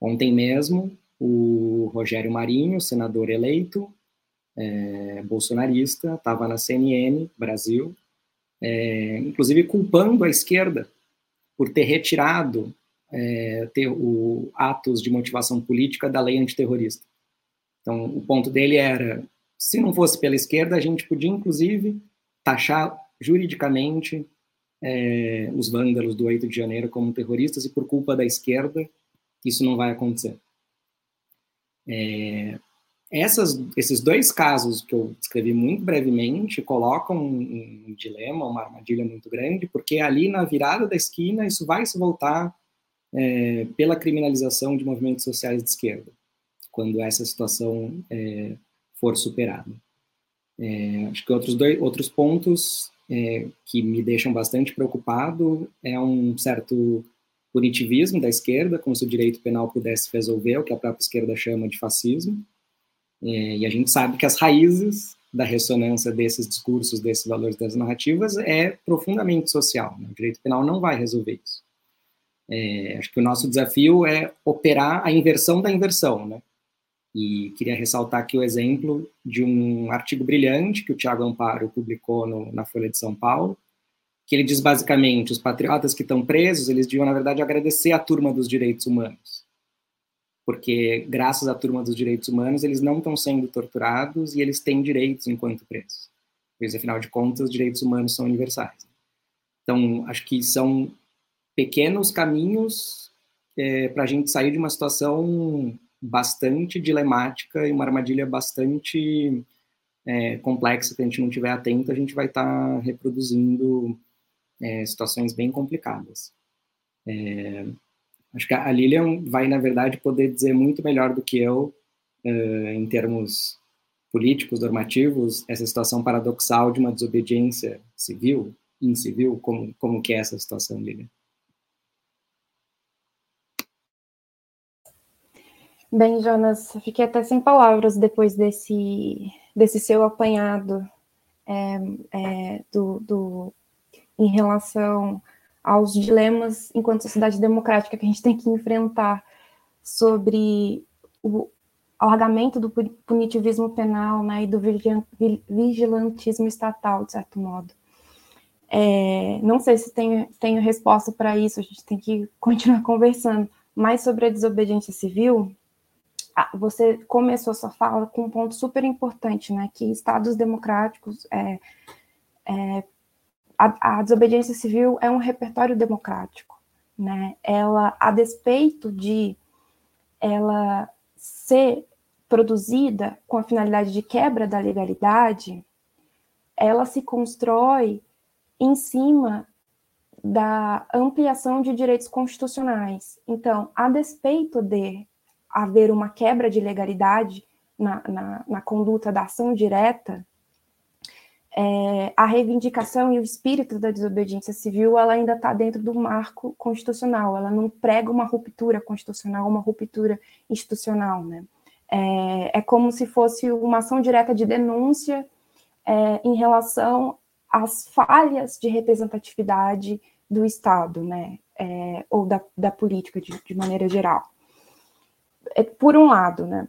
Ontem mesmo, o Rogério Marinho, senador eleito, é, bolsonarista, estava na CNN Brasil, é, inclusive culpando a esquerda por ter retirado é, ter o, atos de motivação política da lei antiterrorista. Então, o ponto dele era, se não fosse pela esquerda, a gente podia, inclusive, taxar juridicamente é, os vândalos do 8 de janeiro como terroristas e por culpa da esquerda, isso não vai acontecer. É, essas, esses dois casos que eu descrevi muito brevemente colocam um, um, dilema, uma armadilha muito grande, porque ali na virada da esquina isso vai se voltar é, pela criminalização de movimentos sociais de esquerda, quando essa situação é, for superada. É, acho que outros, dois, outros pontos é, que me deixam bastante preocupado é um certo punitivismo da esquerda, como se o direito penal pudesse resolver o que a própria esquerda chama de fascismo. É, e a gente sabe que as raízes da ressonância desses discursos, desses valores, das narrativas é profundamente social. Né? O direito penal não vai resolver isso. É, acho que o nosso desafio é operar a inversão da inversão, né? E queria ressaltar aqui o exemplo de um artigo brilhante que o Tiago Amparo publicou no, na Folha de São Paulo, que ele diz basicamente, os patriotas que estão presos, eles deviam, na verdade, agradecer a turma dos direitos humanos. Porque, graças à turma dos direitos humanos, eles não estão sendo torturados e eles têm direitos enquanto presos. Pois, afinal de contas, os direitos humanos são universais. Então, acho que são pequenos caminhos é, para a gente sair de uma situação bastante dilemática e uma armadilha bastante é, complexa, que a gente não tiver atento, a gente vai estar tá reproduzindo é, situações bem complicadas. É, acho que a Lilian vai, na verdade, poder dizer muito melhor do que eu, é, em termos políticos, normativos, essa situação paradoxal de uma desobediência civil, incivil, como, como que é essa situação, Lilian? Bem, Jonas, fiquei até sem palavras depois desse, desse seu apanhado é, é, do, do, em relação aos dilemas enquanto sociedade democrática que a gente tem que enfrentar sobre o alargamento do punitivismo penal né, e do vigilantismo estatal, de certo modo. É, não sei se tenho, tenho resposta para isso, a gente tem que continuar conversando, mas sobre a desobediência civil, você começou sua fala com um ponto super importante, né, que estados democráticos, é, é, a, a, desobediência civil é um repertório democrático, né, ela, a despeito de ela ser produzida com a finalidade de quebra da legalidade, ela se constrói em cima da ampliação de direitos constitucionais. Então, a despeito de haver uma quebra de legalidade na, na, na conduta da ação direta, é, a reivindicação e o espírito da desobediência civil ela ainda está dentro do marco constitucional, ela não prega uma ruptura constitucional, uma ruptura institucional, né? É, é como se fosse uma ação direta de denúncia é, em relação às falhas de representatividade do Estado, né? É, ou da, da política de, de maneira geral é, por um lado, né?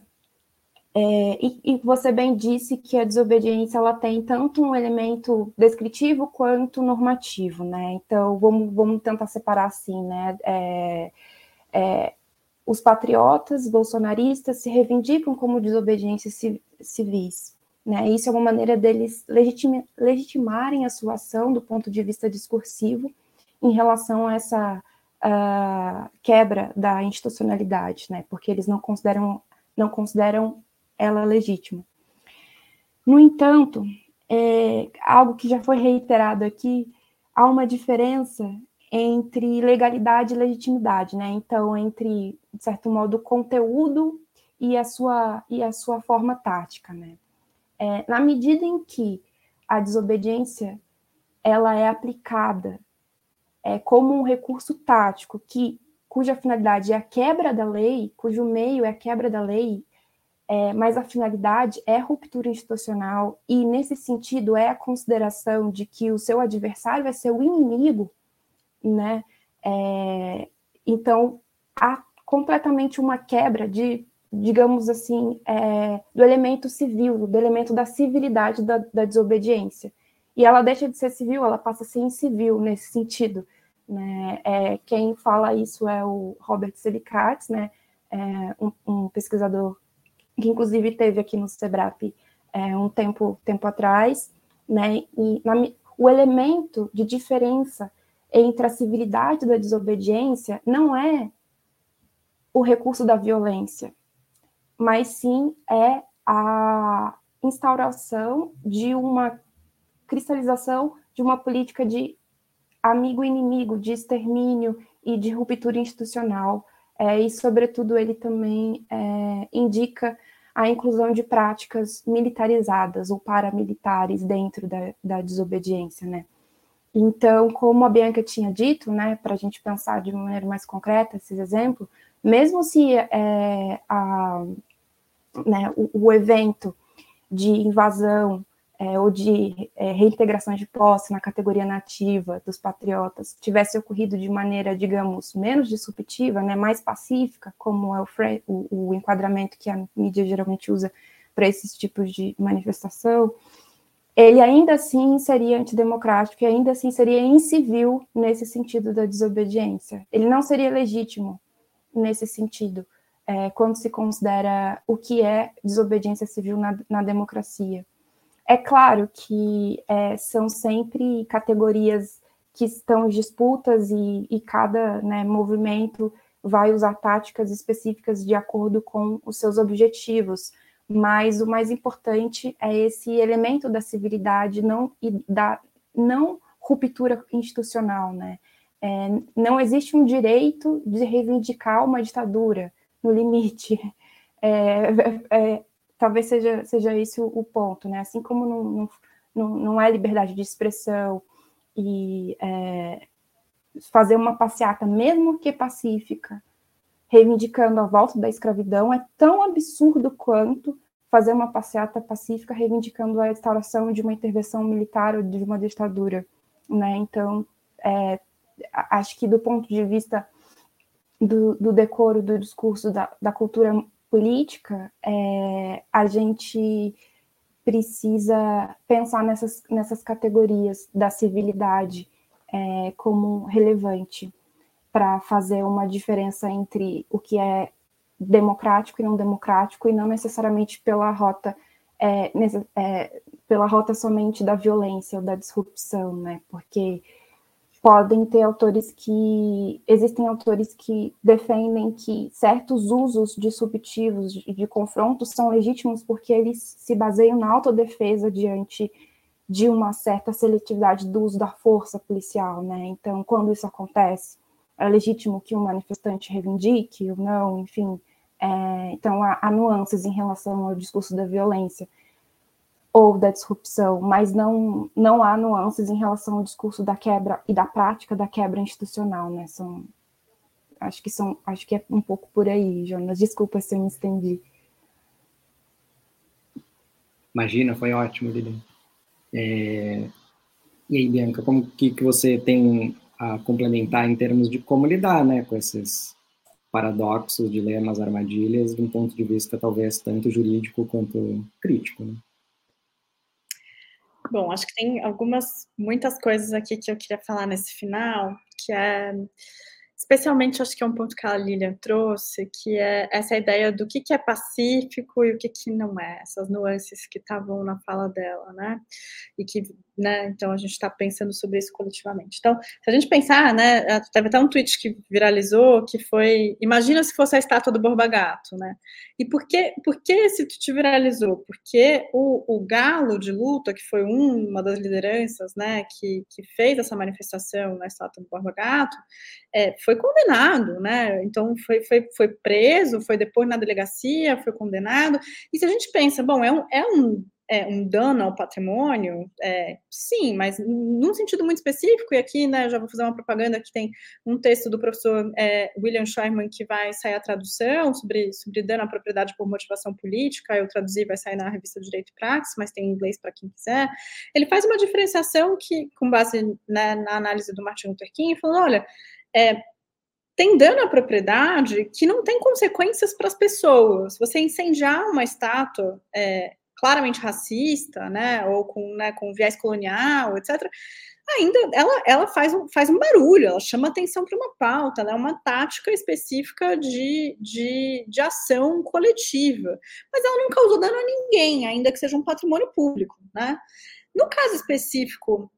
É, e, e, você bem disse que a desobediência ela tem tanto um elemento descritivo quanto normativo, né? Então vamos, vamos tentar separar assim, né? É, é, os patriotas bolsonaristas se reivindicam como desobediências civis, né? Isso é uma maneira deles legitimarem a sua ação do ponto de vista discursivo em relação a essa uh, quebra da institucionalidade, né? Porque eles não consideram, não consideram ela legítima. No entanto, é, algo que já foi reiterado aqui, há uma diferença entre legalidade e legitimidade, né? Então, entre, de certo modo, o conteúdo e a sua, e a sua forma tática, né? É, na medida em que a desobediência ela é aplicada é, como um recurso tático que cuja finalidade é a quebra da lei, cujo meio é a quebra da lei, é, mas a finalidade é ruptura institucional, e nesse sentido é a consideração de que o seu adversário vai ser o inimigo, né? É, então, há completamente uma quebra de, digamos assim, é, do elemento civil, do elemento da civilidade da, da, desobediência. E ela deixa de ser civil, ela passa a ser incivil nesse sentido. Né? É, quem fala isso é o Robert Selikatz, né? É, um, um pesquisador que inclusive teve aqui no SEBRAP é, um tempo, tempo atrás, né, e na, o elemento de diferença entre a civilidade da desobediência não é o recurso da violência, mas sim é a instauração de uma cristalização de uma política de amigo-inimigo, de extermínio e de ruptura institucional, é, e, sobretudo, ele também é, indica a inclusão de práticas militarizadas ou paramilitares dentro da, da desobediência, né? Então, como a Bianca tinha dito, né, para a gente pensar de maneira mais concreta esses exemplos, mesmo se é, a, né, o, o evento de invasão é, ou de é, reintegração de posse na categoria nativa dos patriotas tivesse ocorrido de maneira, digamos, menos disruptiva, né, mais pacífica, como é o, o, o enquadramento que a mídia geralmente usa para esses tipos de manifestação, ele ainda assim seria antidemocrático e ainda assim seria incivil nesse sentido da desobediência. Ele não seria legítimo nesse sentido, é, quando se considera o que é desobediência civil na, na democracia. É claro que é, são sempre categorias que estão em disputas e, e cada né, movimento vai usar táticas específicas de acordo com os seus objetivos, mas o mais importante é esse elemento da civilidade não, e da não ruptura institucional, né? É, não existe um direito de reivindicar uma ditadura no limite. É, é, talvez seja, seja esse o, ponto, né? Assim como não, não, não é liberdade de expressão e é, fazer uma passeata, mesmo que pacífica, reivindicando a volta da escravidão, é tão absurdo quanto fazer uma passeata pacífica reivindicando a instauração de uma intervenção militar ou de uma ditadura, né? Então, é, acho que do ponto de vista do, do decoro do discurso da, da cultura política, é, a gente precisa pensar nessas, nessas categorias da civilidade é, como relevante para fazer uma diferença entre o que é democrático e não democrático e não necessariamente pela rota é, é, pela rota somente da violência ou da disrupção, né? Porque podem ter autores que. Existem autores que defendem que certos usos disruptivos de, de confronto são legítimos porque eles se baseiam na autodefesa diante de uma certa seletividade do uso da força policial, né? Então, quando isso acontece, é legítimo que um manifestante reivindique ou não, enfim. É, então, há, há nuances em relação ao discurso da violência ou da disrupção, mas não, não há nuances em relação ao discurso da quebra e da prática da quebra institucional, né? São, acho que são, acho que é um pouco por aí, Jonas. Desculpa se eu me estendi. Imagina, foi ótimo, Lilian. É... E aí, Bianca, como que, que você tem a complementar em termos de como lidar, né, com esses paradoxos, dilemas, armadilhas, de um ponto de vista talvez tanto jurídico quanto crítico, né? Bom, acho que tem algumas, muitas coisas aqui que eu queria falar nesse final, que é especialmente acho que é um ponto que a Lilian trouxe, que é essa ideia do que, que é pacífico e o que, que não é, essas nuances que estavam na fala dela, né? E que, né, então a gente está pensando sobre isso coletivamente. Então, se a gente pensar, né, teve até um tweet que viralizou, que foi, imagina se fosse a estátua do Borba Gato, né? E por que, por que esse tweet viralizou? Porque o, o Galo de Luta, que foi um, uma das lideranças, né, que, que fez essa manifestação na estátua do Borba Gato, é, foi condenado, né? Então foi, foi, foi preso, foi depois na delegacia, foi condenado. E se a gente pensa, bom, é um, é um é, um dano ao patrimônio, é, sim, mas num sentido muito específico, e aqui né, já vou fazer uma propaganda que tem um texto do professor é, William Sherman que vai sair a tradução sobre, sobre dano à propriedade por motivação política, eu traduzi, vai sair na revista Direito e Praxis, mas tem em inglês para quem quiser. Ele faz uma diferenciação que, com base né, na análise do Martin Luther King, falando, olha, é, tem dano à propriedade que não tem consequências para as pessoas. Você incendiar uma estátua é, claramente racista, né, ou com, né, com viés colonial, etc., ainda ela, ela faz, um, faz um barulho, ela chama atenção para uma pauta, né, uma tática específica de, de, de ação coletiva, mas ela não causou dano a ninguém, ainda que seja um patrimônio público, né. No caso específico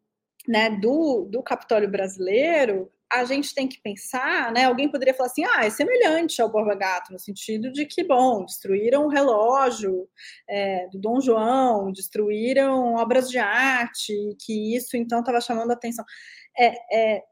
né, do, do Capitólio brasileiro, a gente tem que pensar, né? Alguém poderia falar assim, ah, é semelhante ao Borba Gato, no sentido de que, bom, destruíram o relógio é, do Dom João, destruíram obras de arte, que isso então estava chamando a atenção. É, é,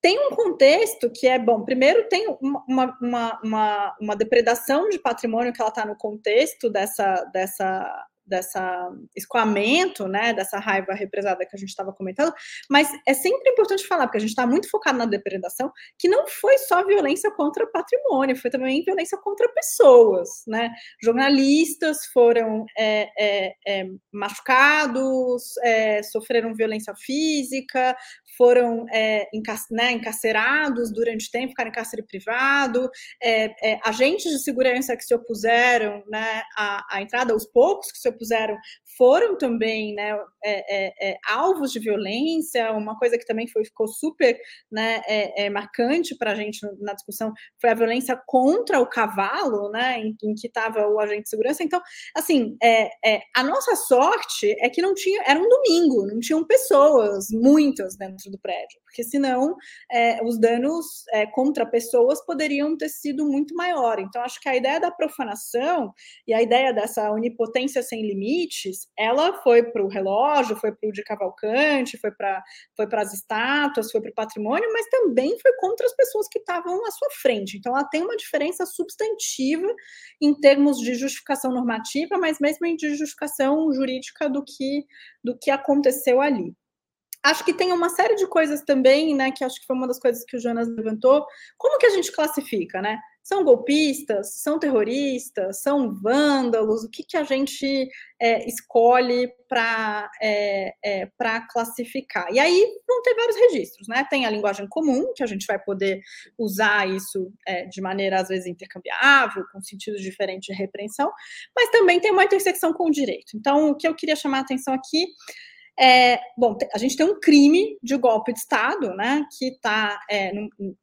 tem um contexto que é bom. Primeiro, tem uma, uma, uma, uma depredação de patrimônio que ela está no contexto dessa, dessa dessa escoamento, né, dessa raiva represada que a gente estava comentando, mas é sempre importante falar, porque a gente está muito focado na depredação, que não foi só violência contra patrimônio, foi também violência contra pessoas, né, jornalistas foram é, é, é, machucados, é, sofreram violência física, foram é, né, encarcerados durante tempo, ficaram em cárcere privado, é, agentes de segurança que se opuseram né, à, à entrada, os poucos que se opuseram foram também né, é, é, é, alvos de violência. Uma coisa que também foi, ficou super né, é, é marcante para a gente na discussão foi a violência contra o cavalo, né, em, em que estava o agente de segurança. Então, assim, é, a nossa sorte é que não tinha, era um domingo, não tinham pessoas, muitas dentro do prédio, porque senão os danos contra pessoas poderiam ter sido muito maior. Então, acho que a ideia da profanação e a ideia dessa onipotência sem limites, ela foi para o relógio, foi para o de Cavalcante, foi para foi as estátuas, foi para o patrimônio, mas também foi contra as pessoas que estavam à sua frente. Então, ela tem uma diferença substantiva em termos de justificação normativa, mas mesmo em de justificação jurídica do que, do que aconteceu ali acho que tem uma série de coisas também, né, que acho que foi uma das coisas que o Jonas levantou. Como que a gente classifica, né? São golpistas? São terroristas? São vândalos? O que, que a gente é, escolhe para é, é, classificar? E aí vão ter vários registros, né? Tem a linguagem comum, que a gente vai poder usar isso é, de maneira, às vezes, intercambiável, com sentidos diferentes de repreensão, mas também tem uma intersecção com o direito. Então, o que eu queria chamar a atenção aqui é, bom, a gente tem um crime de golpe de Estado, né, que está, é,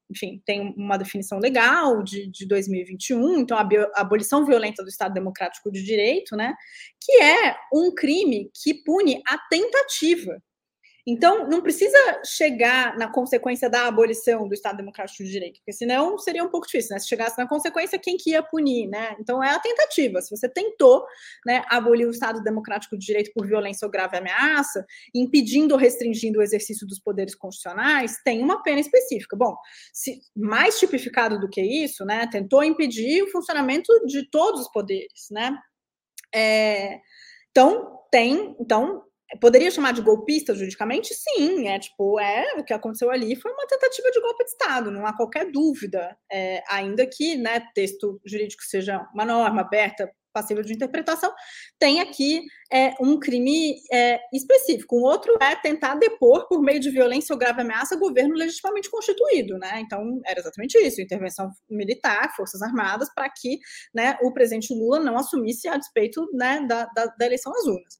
enfim, tem uma definição legal de, de 2021, então a, a abolição violenta do Estado Democrático de Direito, né, que é um crime que pune a tentativa então, não precisa chegar na consequência da abolição do Estado Democrático de Direito, porque senão seria um pouco difícil, né? Se chegasse na consequência, quem que ia punir, né? Então, é a tentativa. Se você tentou né, abolir o Estado Democrático de Direito por violência ou grave ameaça, impedindo ou restringindo o exercício dos poderes constitucionais, tem uma pena específica. Bom, se mais tipificado do que isso, né? Tentou impedir o funcionamento de todos os poderes, né? É, então, tem, então, Poderia chamar de golpista juridicamente? Sim, é tipo, é o que aconteceu ali foi uma tentativa de golpe de Estado, não há qualquer dúvida, é, ainda que né, texto jurídico seja uma norma aberta, passível de interpretação, tem aqui é, um crime é, específico. Um outro é tentar depor, por meio de violência ou grave ameaça, governo legitimamente constituído. Né? Então, era exatamente isso: intervenção militar, forças armadas, para que né, o presidente Lula não assumisse a despeito né, da, da, da eleição às urnas.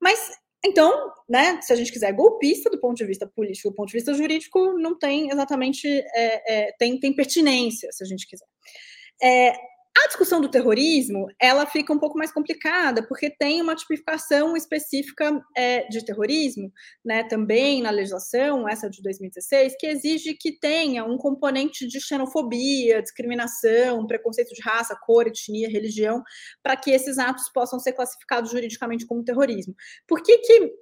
Mas então, né, se a gente quiser golpista do ponto de vista político, do ponto de vista jurídico, não tem exatamente, é, é, tem, tem pertinência, se a gente quiser. É, a discussão do terrorismo, ela fica um pouco mais complicada, porque tem uma tipificação específica é, de terrorismo, né, também na legislação, essa de 2016, que exige que tenha um componente de xenofobia, discriminação, preconceito de raça, cor, etnia, religião, para que esses atos possam ser classificados juridicamente como terrorismo. Por que que,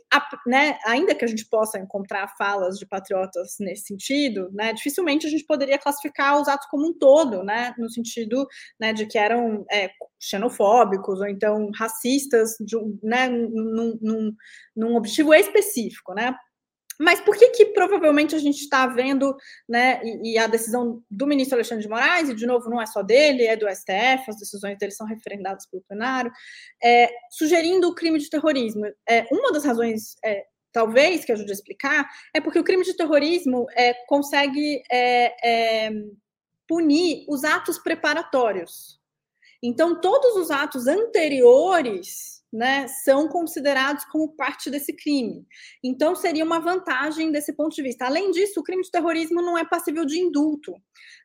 né, ainda que a gente possa encontrar falas de patriotas nesse sentido, né, dificilmente a gente poderia classificar os atos como um todo, né, no sentido, né, de que eram é, xenofóbicos ou então racistas, de, né, num, num, num objetivo específico, né? Mas por que que provavelmente a gente está vendo, né, e, e, a decisão do ministro Alexandre de Moraes, e de novo não é só dele, é do STF, as decisões dele são referendadas pelo plenário, é, sugerindo o crime de terrorismo. É, uma das razões, é, talvez, que ajude a explicar, é porque o crime de terrorismo é, consegue é, é, punir os atos preparatórios. Então, todos os atos anteriores né, são considerados como parte desse crime. Então, seria uma vantagem desse ponto de vista. Além disso, o crime de terrorismo não é passível de indulto.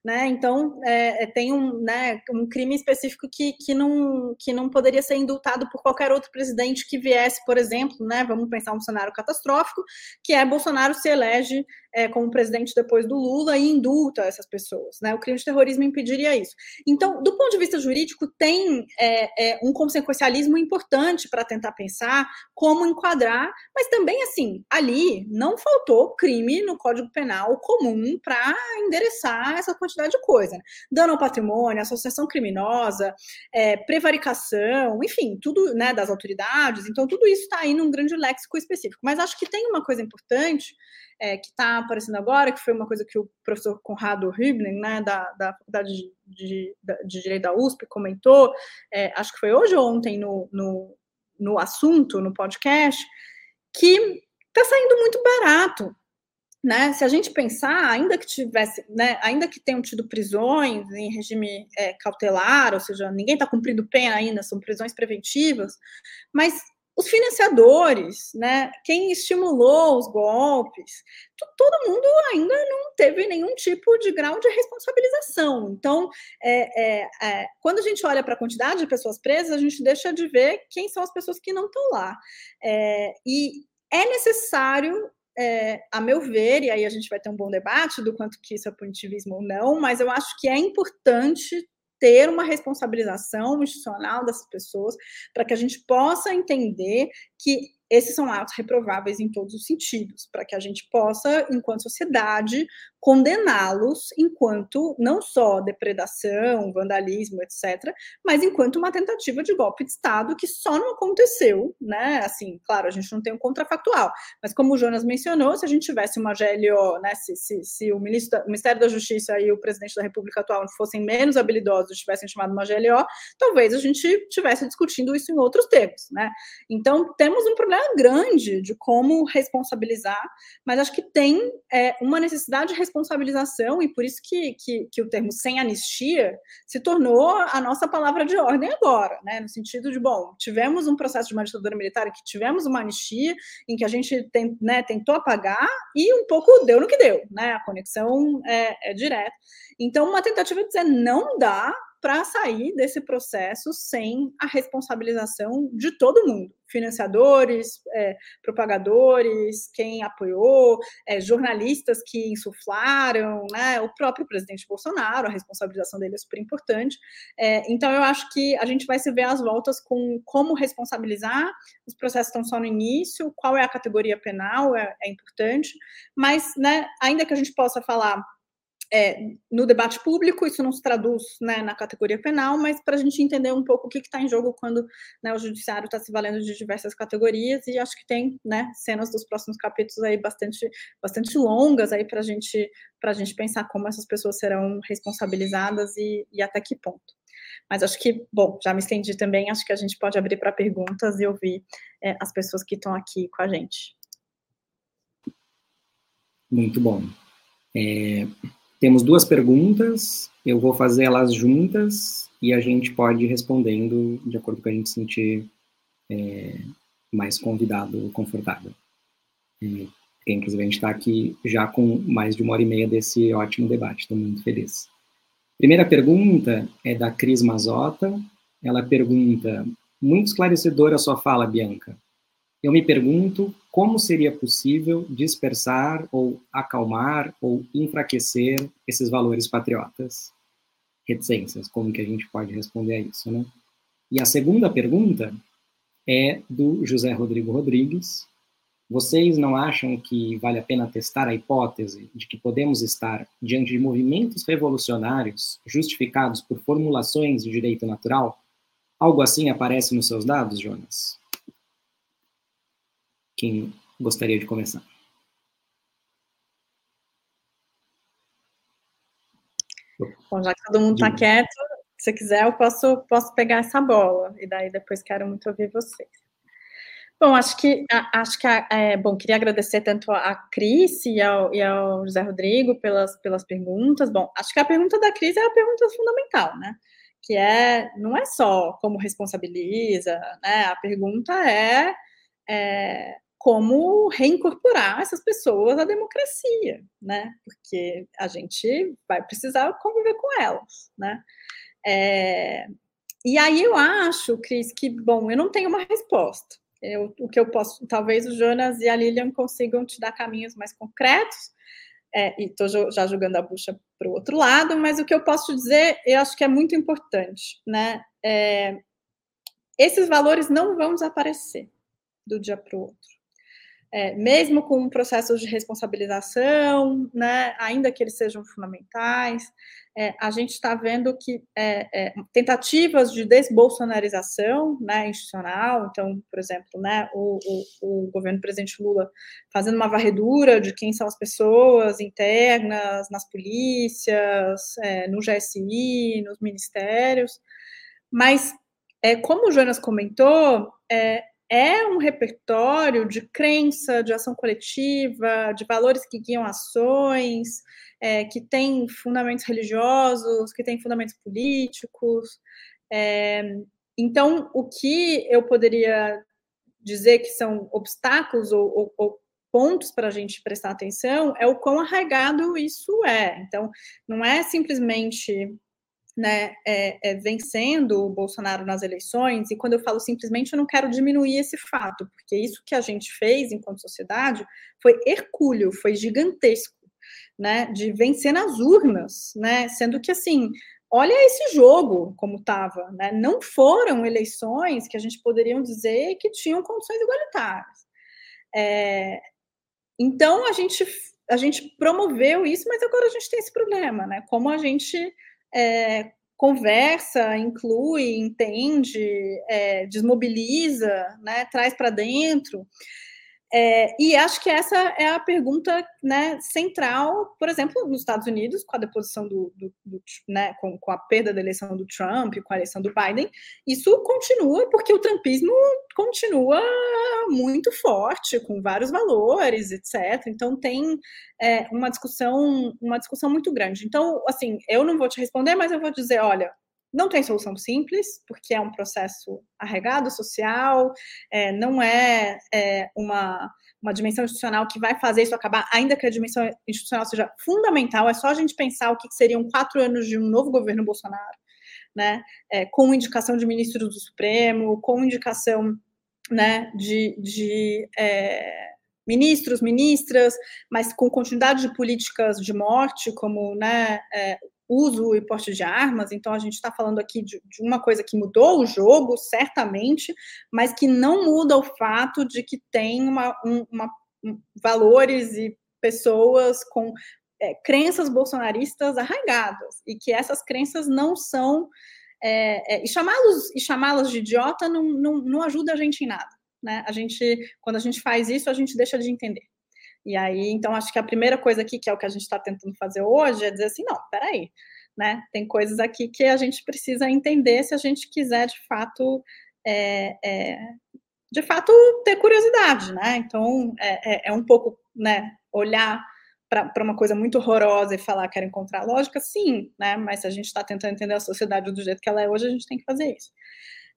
Né? Então, é, é, tem um, né, um crime específico que, que, não, que não poderia ser indultado por qualquer outro presidente que viesse, por exemplo, né, vamos pensar um cenário catastrófico, que é Bolsonaro se elege é, como presidente depois do Lula e indulta essas pessoas. Né? O crime de terrorismo impediria isso. Então, do ponto de vista jurídico, tem é, é um consequencialismo importante para tentar pensar como enquadrar, mas também, assim, ali não faltou crime no Código Penal comum para endereçar essa quantidade de coisa. Né? Dano ao patrimônio, associação criminosa, é, prevaricação, enfim, tudo né, das autoridades. Então, tudo isso está aí num grande léxico específico. Mas acho que tem uma coisa importante é, que está aparecendo agora, que foi uma coisa que o professor Conrado Hübner, né, da, da Faculdade de, de, de, Direito da USP, comentou, é, acho que foi hoje ou ontem no, no, no assunto, no podcast, que está saindo muito barato. Né, se a gente pensar, ainda que tivesse, né, ainda que tenham tido prisões em regime é, cautelar, ou seja, ninguém está cumprindo pena ainda, são prisões preventivas, mas os financiadores, né, quem estimulou os golpes, todo mundo ainda não teve nenhum tipo de grau de responsabilização. Então, é, é, é, quando a gente olha para a quantidade de pessoas presas, a gente deixa de ver quem são as pessoas que não estão lá. É, e é necessário é, a meu ver, e aí a gente vai ter um bom debate do quanto que isso é punitivismo ou não, mas eu acho que é importante ter uma responsabilização institucional dessas pessoas para que a gente possa entender que esses são atos reprováveis em todos os sentidos, para que a gente possa, enquanto sociedade, condená-los enquanto não só depredação, vandalismo, etc., mas enquanto uma tentativa de golpe de Estado que só não aconteceu, né? Assim, claro, a gente não tem um contrafactual, mas como o Jonas mencionou, se a gente tivesse uma GLO, né? Se, se, se o, ministro, o Ministério da Justiça e o presidente da República atual fossem menos habilidosos, tivessem chamado uma GLO, talvez a gente estivesse discutindo isso em outros termos, né? Então, temos um problema grande de como responsabilizar, mas acho que tem é, uma necessidade de responsabilização, e por isso que, que, que, o termo sem anistia se tornou a nossa palavra de ordem agora, né? No sentido de, bom, tivemos um processo de uma ditadura militar que tivemos uma anistia, em que a gente tem, né, tentou apagar e um pouco deu no que deu, né? A conexão é, é direta. Então, uma tentativa de dizer não dá para sair desse processo sem a responsabilização de todo mundo. Financiadores, é, propagadores, quem apoiou, é, jornalistas que insuflaram, né, o próprio presidente Bolsonaro, a responsabilização dele é super importante. É, então, eu acho que a gente vai se ver às voltas com como responsabilizar, os processos estão só no início, qual é a categoria penal, é, é importante, mas, né, ainda que a gente possa falar é, no debate público, isso não se traduz né, na categoria penal, mas para a gente entender um pouco o que está em jogo quando né, o judiciário está se valendo de diversas categorias, e acho que tem né, cenas dos próximos capítulos aí bastante, bastante longas aí para gente, a gente pensar como essas pessoas serão responsabilizadas e, e até que ponto. Mas acho que, bom, já me estendi também, acho que a gente pode abrir para perguntas e ouvir é, as pessoas que estão aqui com a gente. Muito bom. É, temos duas perguntas, eu vou fazer elas juntas e a gente pode ir respondendo de acordo com a gente sentir é, mais convidado, confortável. É, inclusive, a gente está aqui já com mais de uma hora e meia desse ótimo debate, estou muito feliz. Primeira pergunta é da Cris Mazota. Ela pergunta: muito esclarecedora a sua fala, Bianca eu me pergunto como seria possível dispersar ou acalmar ou enfraquecer esses valores patriotas. Reticências, como que a gente pode responder a isso, né? E a segunda pergunta é do José Rodrigo Rodrigues. vocês não acham que vale a pena testar a hipótese de que podemos estar diante de movimentos revolucionários justificados por formulações de direito natural? Algo assim aparece nos seus dados, Jonas? Quem gostaria de começar? Bom, já que todo mundo está quieto, se quiser, eu posso, posso pegar essa bola, e daí depois quero muito ouvir vocês. Bom, acho que, acho que é, bom, queria agradecer tanto a Cris e ao, e ao José Rodrigo pelas, pelas perguntas. Bom, acho que a pergunta da Cris é a pergunta fundamental, né? Que é, não é só como responsabiliza, né? A pergunta é, é como reincorporar essas pessoas à democracia, né? Porque a gente vai precisar conviver com elas, né? É, e aí eu acho, Cris, que, bom, eu não tenho uma resposta. Eu, o que eu posso, talvez o Jonas e a Lilian consigam te dar caminhos mais concretos, é, e estou já jogando a bucha para o outro lado, mas o que eu posso dizer, eu acho que é muito importante, né? É, esses valores não vão desaparecer do dia para o outro é, mesmo com processos de responsabilização, né, ainda que eles sejam fundamentais, é, a gente está vendo que é, é, tentativas de desbolsonarização né, institucional, então, por exemplo, né, o, o, o, governo do presidente Lula fazendo uma varredura de quem são as pessoas internas, nas polícias, é, no GSI, nos ministérios, mas, é, como o Jonas comentou, é, é um repertório de crença, de ação coletiva, de valores que guiam ações, é, que tem fundamentos religiosos, que tem fundamentos políticos. É, então, o que eu poderia dizer que são obstáculos ou, ou, ou pontos para a gente prestar atenção é o quão arraigado isso é. Então, não é simplesmente né, é, é, vencendo o Bolsonaro nas eleições, e quando eu falo simplesmente, eu não quero diminuir esse fato, porque isso que a gente fez enquanto sociedade foi hercúleo, foi gigantesco, né, de vencer nas urnas, né, sendo que, assim, olha esse jogo como estava, né, não foram eleições que a gente poderia dizer que tinham condições igualitárias. É, então, a gente, a gente promoveu isso, mas agora a gente tem esse problema, né, como a gente é, conversa, inclui, entende, é, desmobiliza, né, traz para dentro. É, e acho que essa é a pergunta né, central, por exemplo, nos Estados Unidos, com a deposição do, do, do né, com, com, a perda da eleição do Trump, com a eleição do Biden, isso continua porque o trumpismo continua muito forte, com vários valores, etc. Então tem é, uma discussão, uma discussão muito grande. Então, assim, eu não vou te responder, mas eu vou dizer, olha, não tem solução simples, porque é um processo arregado social, é, não é, é, uma, uma dimensão institucional que vai fazer isso acabar, ainda que a dimensão institucional seja fundamental, é só a gente pensar o que seriam quatro anos de um novo governo Bolsonaro, né, é, com indicação de ministros do Supremo, com indicação né, de, de é, ministros, ministras, mas com continuidade de políticas de morte, como né, é, uso e porte de armas, então a gente está falando aqui de, de, uma coisa que mudou o jogo, certamente, mas que não muda o fato de que tem uma, um, uma um, valores e pessoas com é, crenças bolsonaristas arraigadas, e que essas crenças não são. É, é, e chamá-los e chamá-las de idiota não, não, não ajuda a gente em nada. Né? A gente, quando a gente faz isso, a gente deixa de entender. E aí, então, acho que a primeira coisa aqui, que é o que a gente está tentando fazer hoje, é dizer assim, não, peraí, né? Tem coisas aqui que a gente precisa entender se a gente quiser, de fato, é, é, de fato, ter curiosidade, né? Então, é, é, é um pouco, né, olhar para uma coisa muito horrorosa e falar quero encontrar lógica, sim, né? Mas se a gente está tentando entender a sociedade do jeito que ela é hoje, a gente tem que fazer isso.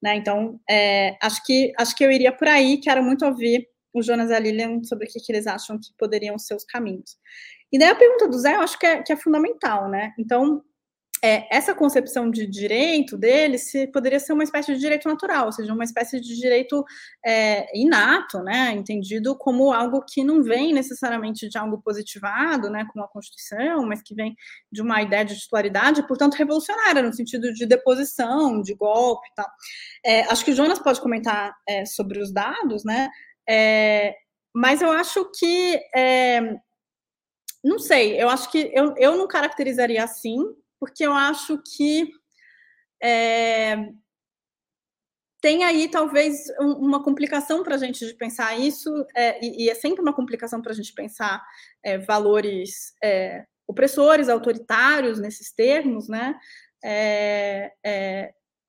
Né? Então, é, acho, que, acho que eu iria por aí, quero muito ouvir o Jonas e a Lilian sobre o que, que eles acham que poderiam ser os caminhos. E daí a pergunta do Zé, eu acho que é, que é fundamental, né? Então, é, essa concepção de direito dele se, poderia ser uma espécie de direito natural, ou seja, uma espécie de direito é, inato, né, entendido como algo que não vem necessariamente de algo positivado, né, como a Constituição, mas que vem de uma ideia de titularidade, portanto, revolucionária, no sentido de deposição, de golpe e tal. É, acho que o Jonas pode comentar é, sobre os dados, né, é, mas eu acho que é, não sei, eu acho que eu, eu não caracterizaria assim, porque eu acho que é, tem aí talvez uma complicação para a gente de pensar isso, é, e, e, é sempre uma complicação para a gente pensar é, valores é, opressores, autoritários nesses termos, né?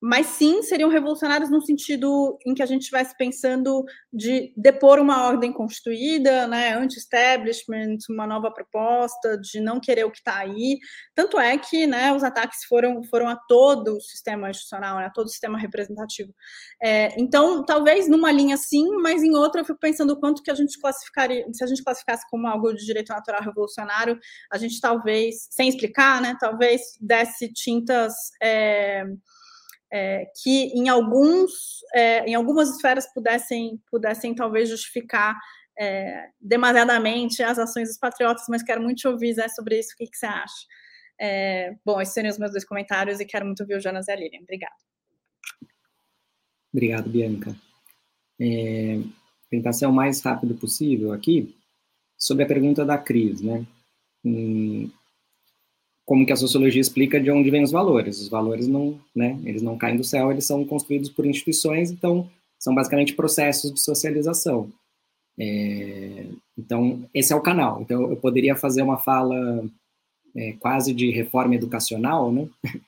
Mas sim seriam revolucionários no sentido em que a gente estivesse pensando de depor uma ordem constituída, né, anti-establishment, uma nova proposta, de não querer o que está aí. Tanto é que né, os ataques foram, foram a todo o sistema institucional, né, a todo o sistema representativo. É, então, talvez numa linha sim, mas em outra eu fico pensando o quanto que a gente classificaria, se a gente classificasse como algo de direito natural revolucionário, a gente talvez, sem explicar, né, talvez desse tintas. É, é, que em alguns é, em algumas esferas pudessem pudessem talvez justificar é, demasiadamente as ações dos patriotas, mas quero muito te ouvir Zé, sobre isso, o que, que você acha? É, bom, esses seriam os meus dois comentários e quero muito ouvir o Jonas e a Lilian. Obrigada. Obrigado, Bianca. É, tentar ser o mais rápido possível aqui sobre a pergunta da Cris, né? Como que a sociologia explica de onde vêm os valores. Os valores não, né, eles não caem do céu, eles são construídos por instituições, então são basicamente processos de socialização. É, então, esse é o canal. Então, eu poderia fazer uma fala é, quase de reforma educacional, né?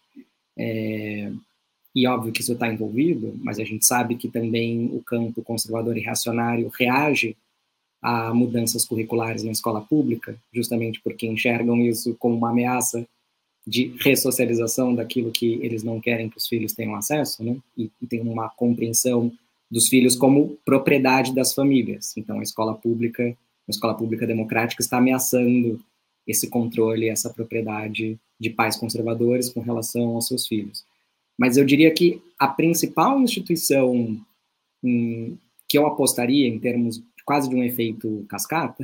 É, e óbvio que isso está envolvido, mas a gente sabe que também o campo conservador e reacionário reage a mudanças curriculares na escola pública, justamente porque enxergam isso como uma ameaça de ressocialização daquilo que eles não querem que os filhos tenham acesso, né? E, e tem uma compreensão dos filhos como propriedade das famílias. Então, a escola pública, a escola pública democrática está ameaçando esse controle, essa propriedade de pais conservadores com relação aos seus filhos. Mas eu diria que a principal instituição hum, que eu apostaria em termos quase de um efeito cascata,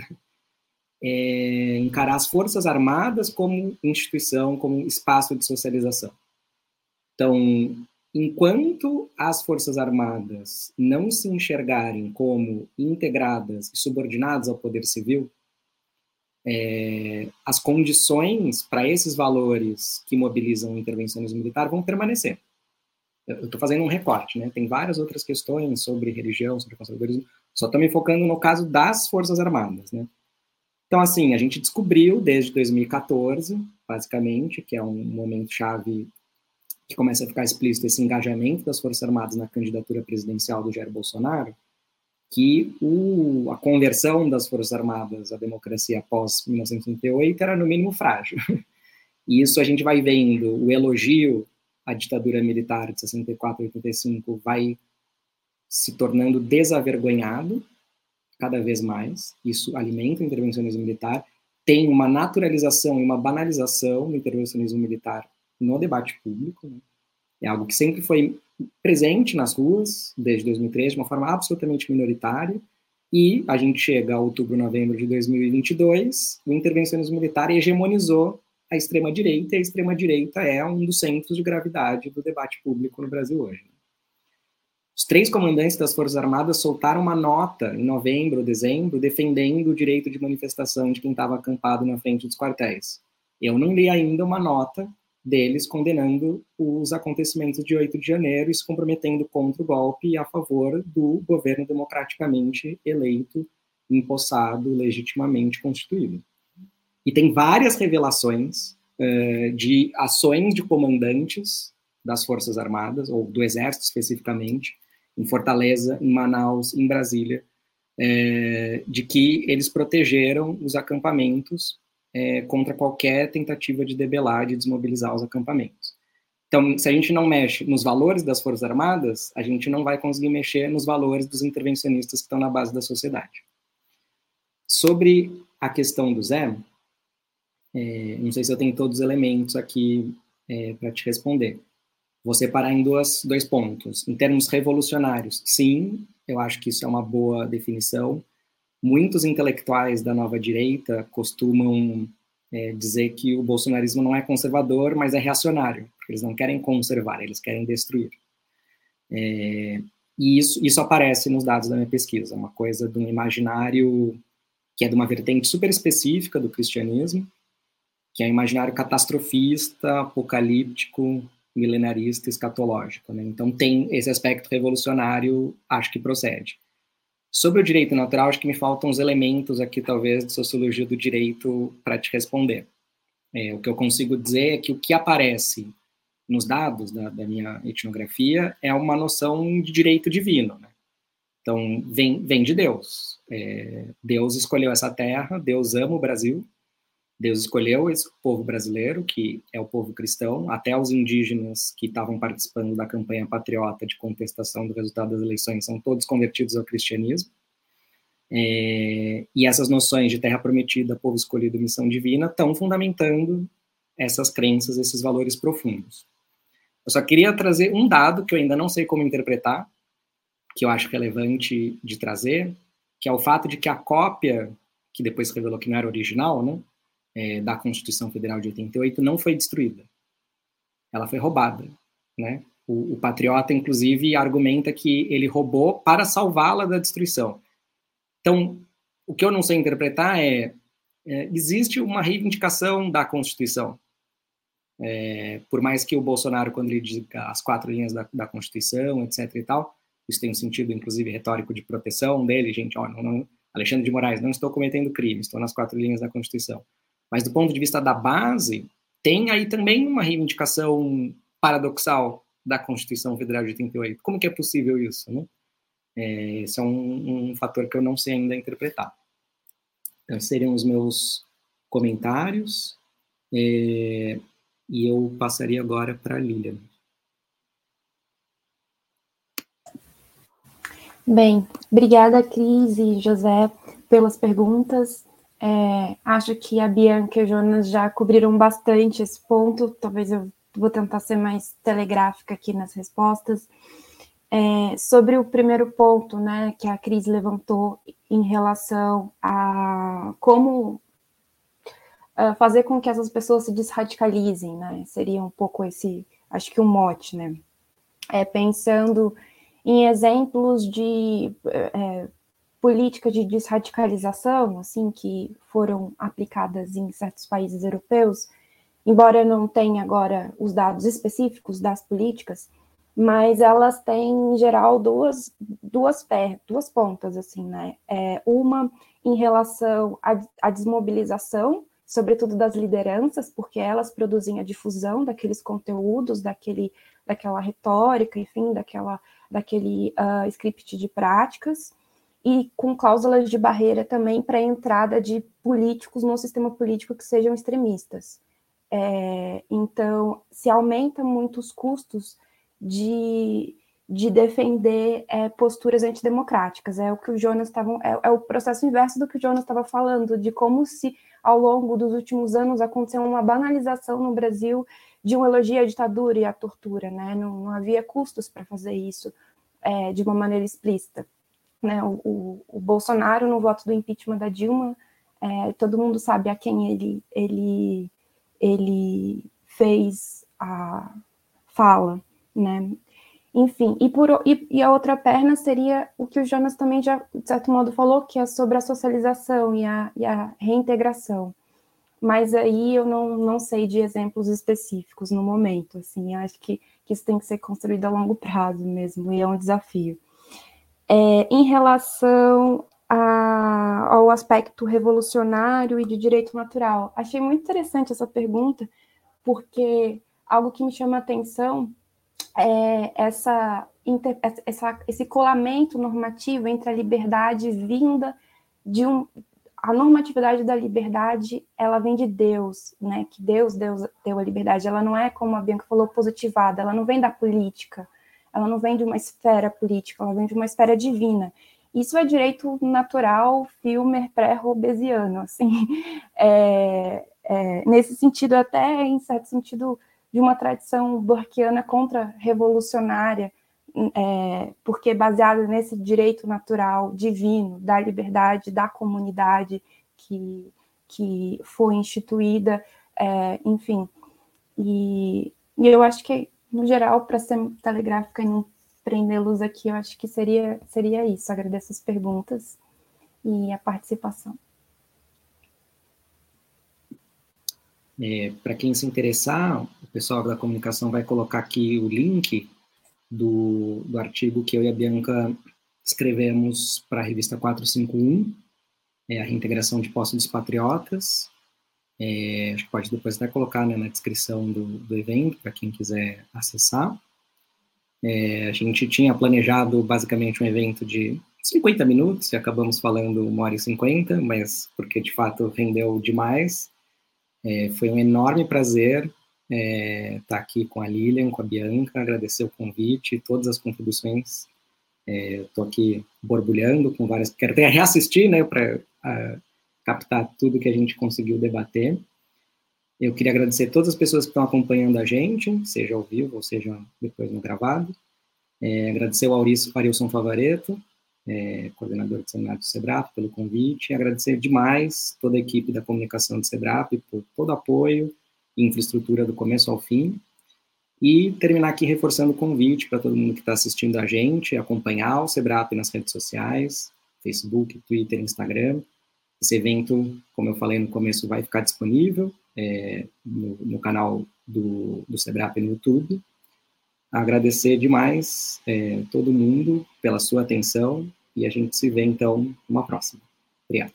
é encarar as Forças Armadas como instituição, como espaço de socialização. Então, enquanto as Forças Armadas não se enxergarem como integradas e subordinadas ao poder civil, é, as condições para esses valores que mobilizam o intervencionismo militar vão permanecer. Eu estou fazendo um recorte, né? Tem várias outras questões sobre religião, sobre conservadorismo, só estou me focando no caso das Forças Armadas, né? Então, assim, a gente descobriu desde 2014, basicamente, que é um momento chave que começa a ficar explícito esse engajamento das Forças Armadas na candidatura presidencial do Jair Bolsonaro, que o, a conversão das Forças Armadas à democracia após 1938 era, no mínimo, frágil. E isso a gente vai vendo, o elogio à ditadura militar de 64 e 85 vai se tornando desavergonhado cada vez mais. Isso alimenta o intervencionismo militar. Tem uma naturalização e uma banalização do intervencionismo militar no debate público. Né? É algo que sempre foi presente nas ruas, desde 2003, de uma forma absolutamente minoritária. E a gente chega a outubro, novembro de 2022, o intervencionismo militar hegemonizou a extrema-direita, e a extrema-direita é um dos centros de gravidade do debate público no Brasil hoje. Os três comandantes das Forças Armadas soltaram uma nota em novembro, dezembro, defendendo o direito de manifestação de quem estava acampado na frente dos quartéis. Eu não li ainda uma nota deles condenando os acontecimentos de 8 de janeiro e se comprometendo contra o golpe e a favor do governo democraticamente eleito, empossado, legitimamente constituído. E tem várias revelações uh, de ações de comandantes das Forças Armadas, ou do Exército especificamente, em Fortaleza, em Manaus, em Brasília, é, de que eles protegeram os acampamentos é, contra qualquer tentativa de debelar, de desmobilizar os acampamentos. Então, se a gente não mexe nos valores das Forças Armadas, a gente não vai conseguir mexer nos valores dos intervencionistas que estão na base da sociedade. Sobre a questão do Zé, é, não sei se eu tenho todos os elementos aqui é, para te responder. Vou separar em duas, dois pontos. Em termos revolucionários, sim, eu acho que isso é uma boa definição. Muitos intelectuais da nova direita costumam é, dizer que o bolsonarismo não é conservador, mas é reacionário, porque eles não querem conservar, eles querem destruir. É, e isso, isso aparece nos dados da minha pesquisa, uma coisa de um imaginário que é de uma vertente super específica do cristianismo, que é o imaginário catastrofista, apocalíptico, milenarista, escatológico. Né? Então tem esse aspecto revolucionário, acho que procede. Sobre o direito natural, acho que me faltam uns elementos aqui, talvez, de sociologia do direito para te responder. É, o que eu consigo dizer é que o que aparece nos dados da, da minha etnografia é uma noção de direito divino. Né? Então, vem, vem de Deus. É, Deus escolheu essa terra, Deus ama o Brasil, Deus escolheu esse povo brasileiro, que é o povo cristão, até os indígenas que estavam participando da campanha patriota de contestação do resultado das eleições são todos convertidos ao cristianismo. É, e essas noções de terra prometida, povo escolhido, missão divina, estão fundamentando essas crenças, esses valores profundos. Eu só queria trazer um dado que eu ainda não sei como interpretar, que eu acho relevante de trazer, que é o fato de que a cópia, que depois revelou que não era original, né, é, da Constituição Federal de 88 não foi destruída. Ela foi roubada, né? O, o patriota, inclusive, argumenta que ele roubou para salvá-la da destruição. Então, o que eu não sei interpretar é, é existe uma reivindicação da Constituição. É, por mais que o Bolsonaro, quando ele diz as quatro linhas da, da, Constituição, etc. e tal, isso tem um sentido, inclusive, retórico de proteção dele, gente, ó, não, não, Alexandre de Moraes, não estou cometendo crime, estou nas quatro linhas da Constituição. Mas do ponto de vista da base, tem aí também uma reivindicação paradoxal da Constituição Federal de 88. Como que é possível isso, né? É, esse é um, um, fator que eu não sei ainda interpretar. Então, seriam os meus comentários. É, e eu passaria agora para a Lilian. Bem, obrigada, Cris e José, pelas perguntas. É, acho que a Bianca e o Jonas já cobriram bastante esse ponto, talvez eu vou tentar ser mais telegráfica aqui nas respostas. É, sobre o primeiro ponto, né, que a Cris levantou em relação a como uh, fazer com que essas pessoas se desradicalizem, né, seria um pouco esse, acho que um mote, né, é, pensando em exemplos de é, políticas de desradicalização, assim, que foram aplicadas em certos países europeus, embora eu não tenha agora os dados específicos das políticas, mas elas têm, em geral, duas, duas, pé, duas pontas, assim, né? É, uma em relação à, à desmobilização, sobretudo das lideranças, porque elas produzem a difusão daqueles conteúdos, daquele, daquela retórica, enfim, daquela, daquele uh, script de práticas, e com cláusulas de barreira também para a entrada de políticos no sistema político que sejam extremistas. É, então, se aumenta muito os custos de, de defender é, posturas antidemocráticas. É o que o Jonas estava. É, é, o processo inverso do que o Jonas estava falando, de como se, ao longo dos últimos anos, aconteceu uma banalização no Brasil de um elogio à ditadura e à tortura. Né? Não, não havia custos para fazer isso é, de uma maneira explícita né, o, o, Bolsonaro no voto do impeachment da Dilma, é, todo mundo sabe a quem ele, ele, ele fez a fala, né? Enfim, e, por, e, e, a outra perna seria o que o Jonas também já, de certo modo, falou, que é sobre a socialização e a, e a reintegração. Mas aí eu não, não sei de exemplos específicos no momento, assim, acho que, que isso tem que ser construído a longo prazo mesmo, e é um desafio. É, em relação a, ao aspecto revolucionário e de direito natural, achei muito interessante essa pergunta, porque algo que me chama a atenção é essa, essa, esse colamento normativo entre a liberdade vinda de um. A normatividade da liberdade, ela vem de Deus, né? Que Deus, Deus deu a liberdade. Ela não é, como a Bianca falou, positivada, ela não vem da política ela não vem de uma esfera política, ela vem de uma esfera divina. Isso é direito natural, filmer pré-robesiano, assim. É, é, nesse sentido, até em certo sentido, de uma tradição burkiana contra-revolucionária, é, porque baseada nesse direito natural divino da liberdade da comunidade que, que foi instituída, é, enfim. E, e eu acho que no geral, para ser telegráfica e não prendê-los aqui, eu acho que seria, seria isso. Agradeço as perguntas e a participação. É, Para quem se interessar, o pessoal da comunicação vai colocar aqui o link do, do artigo que eu e a Bianca escrevemos para a revista 451, é a reintegração de posse dos patriotas. É, acho que pode depois até colocar né, na descrição do, do evento, para quem quiser acessar. É, a gente tinha planejado basicamente um evento de 50 minutos e acabamos falando uma hora e 50, mas porque de fato rendeu demais. É, foi um enorme prazer estar é, tá aqui com a Lilian, com a Bianca, agradecer o convite, todas as contribuições. Estou é, aqui borbulhando com várias. Quero até reassistir, né, para captar tudo que a gente conseguiu debater. Eu queria agradecer todas as pessoas que estão acompanhando a gente, seja ao vivo ou seja depois no gravado. É, agradecer ao Aurício Farilson Favareto, é, coordenador do seminário do SEBRAP, pelo convite. Agradecer demais toda a equipe da comunicação do SEBRAP por todo o apoio e infraestrutura do começo ao fim. E terminar aqui reforçando o convite para todo mundo que está assistindo a gente, acompanhar o SEBRAP nas redes sociais, Facebook, Twitter, Instagram. Esse evento, como eu falei no começo, vai ficar disponível é, no, no, canal do, do SEBRAP no YouTube. Agradecer demais é, todo mundo pela sua atenção e a gente se vê então numa próxima. Obrigado.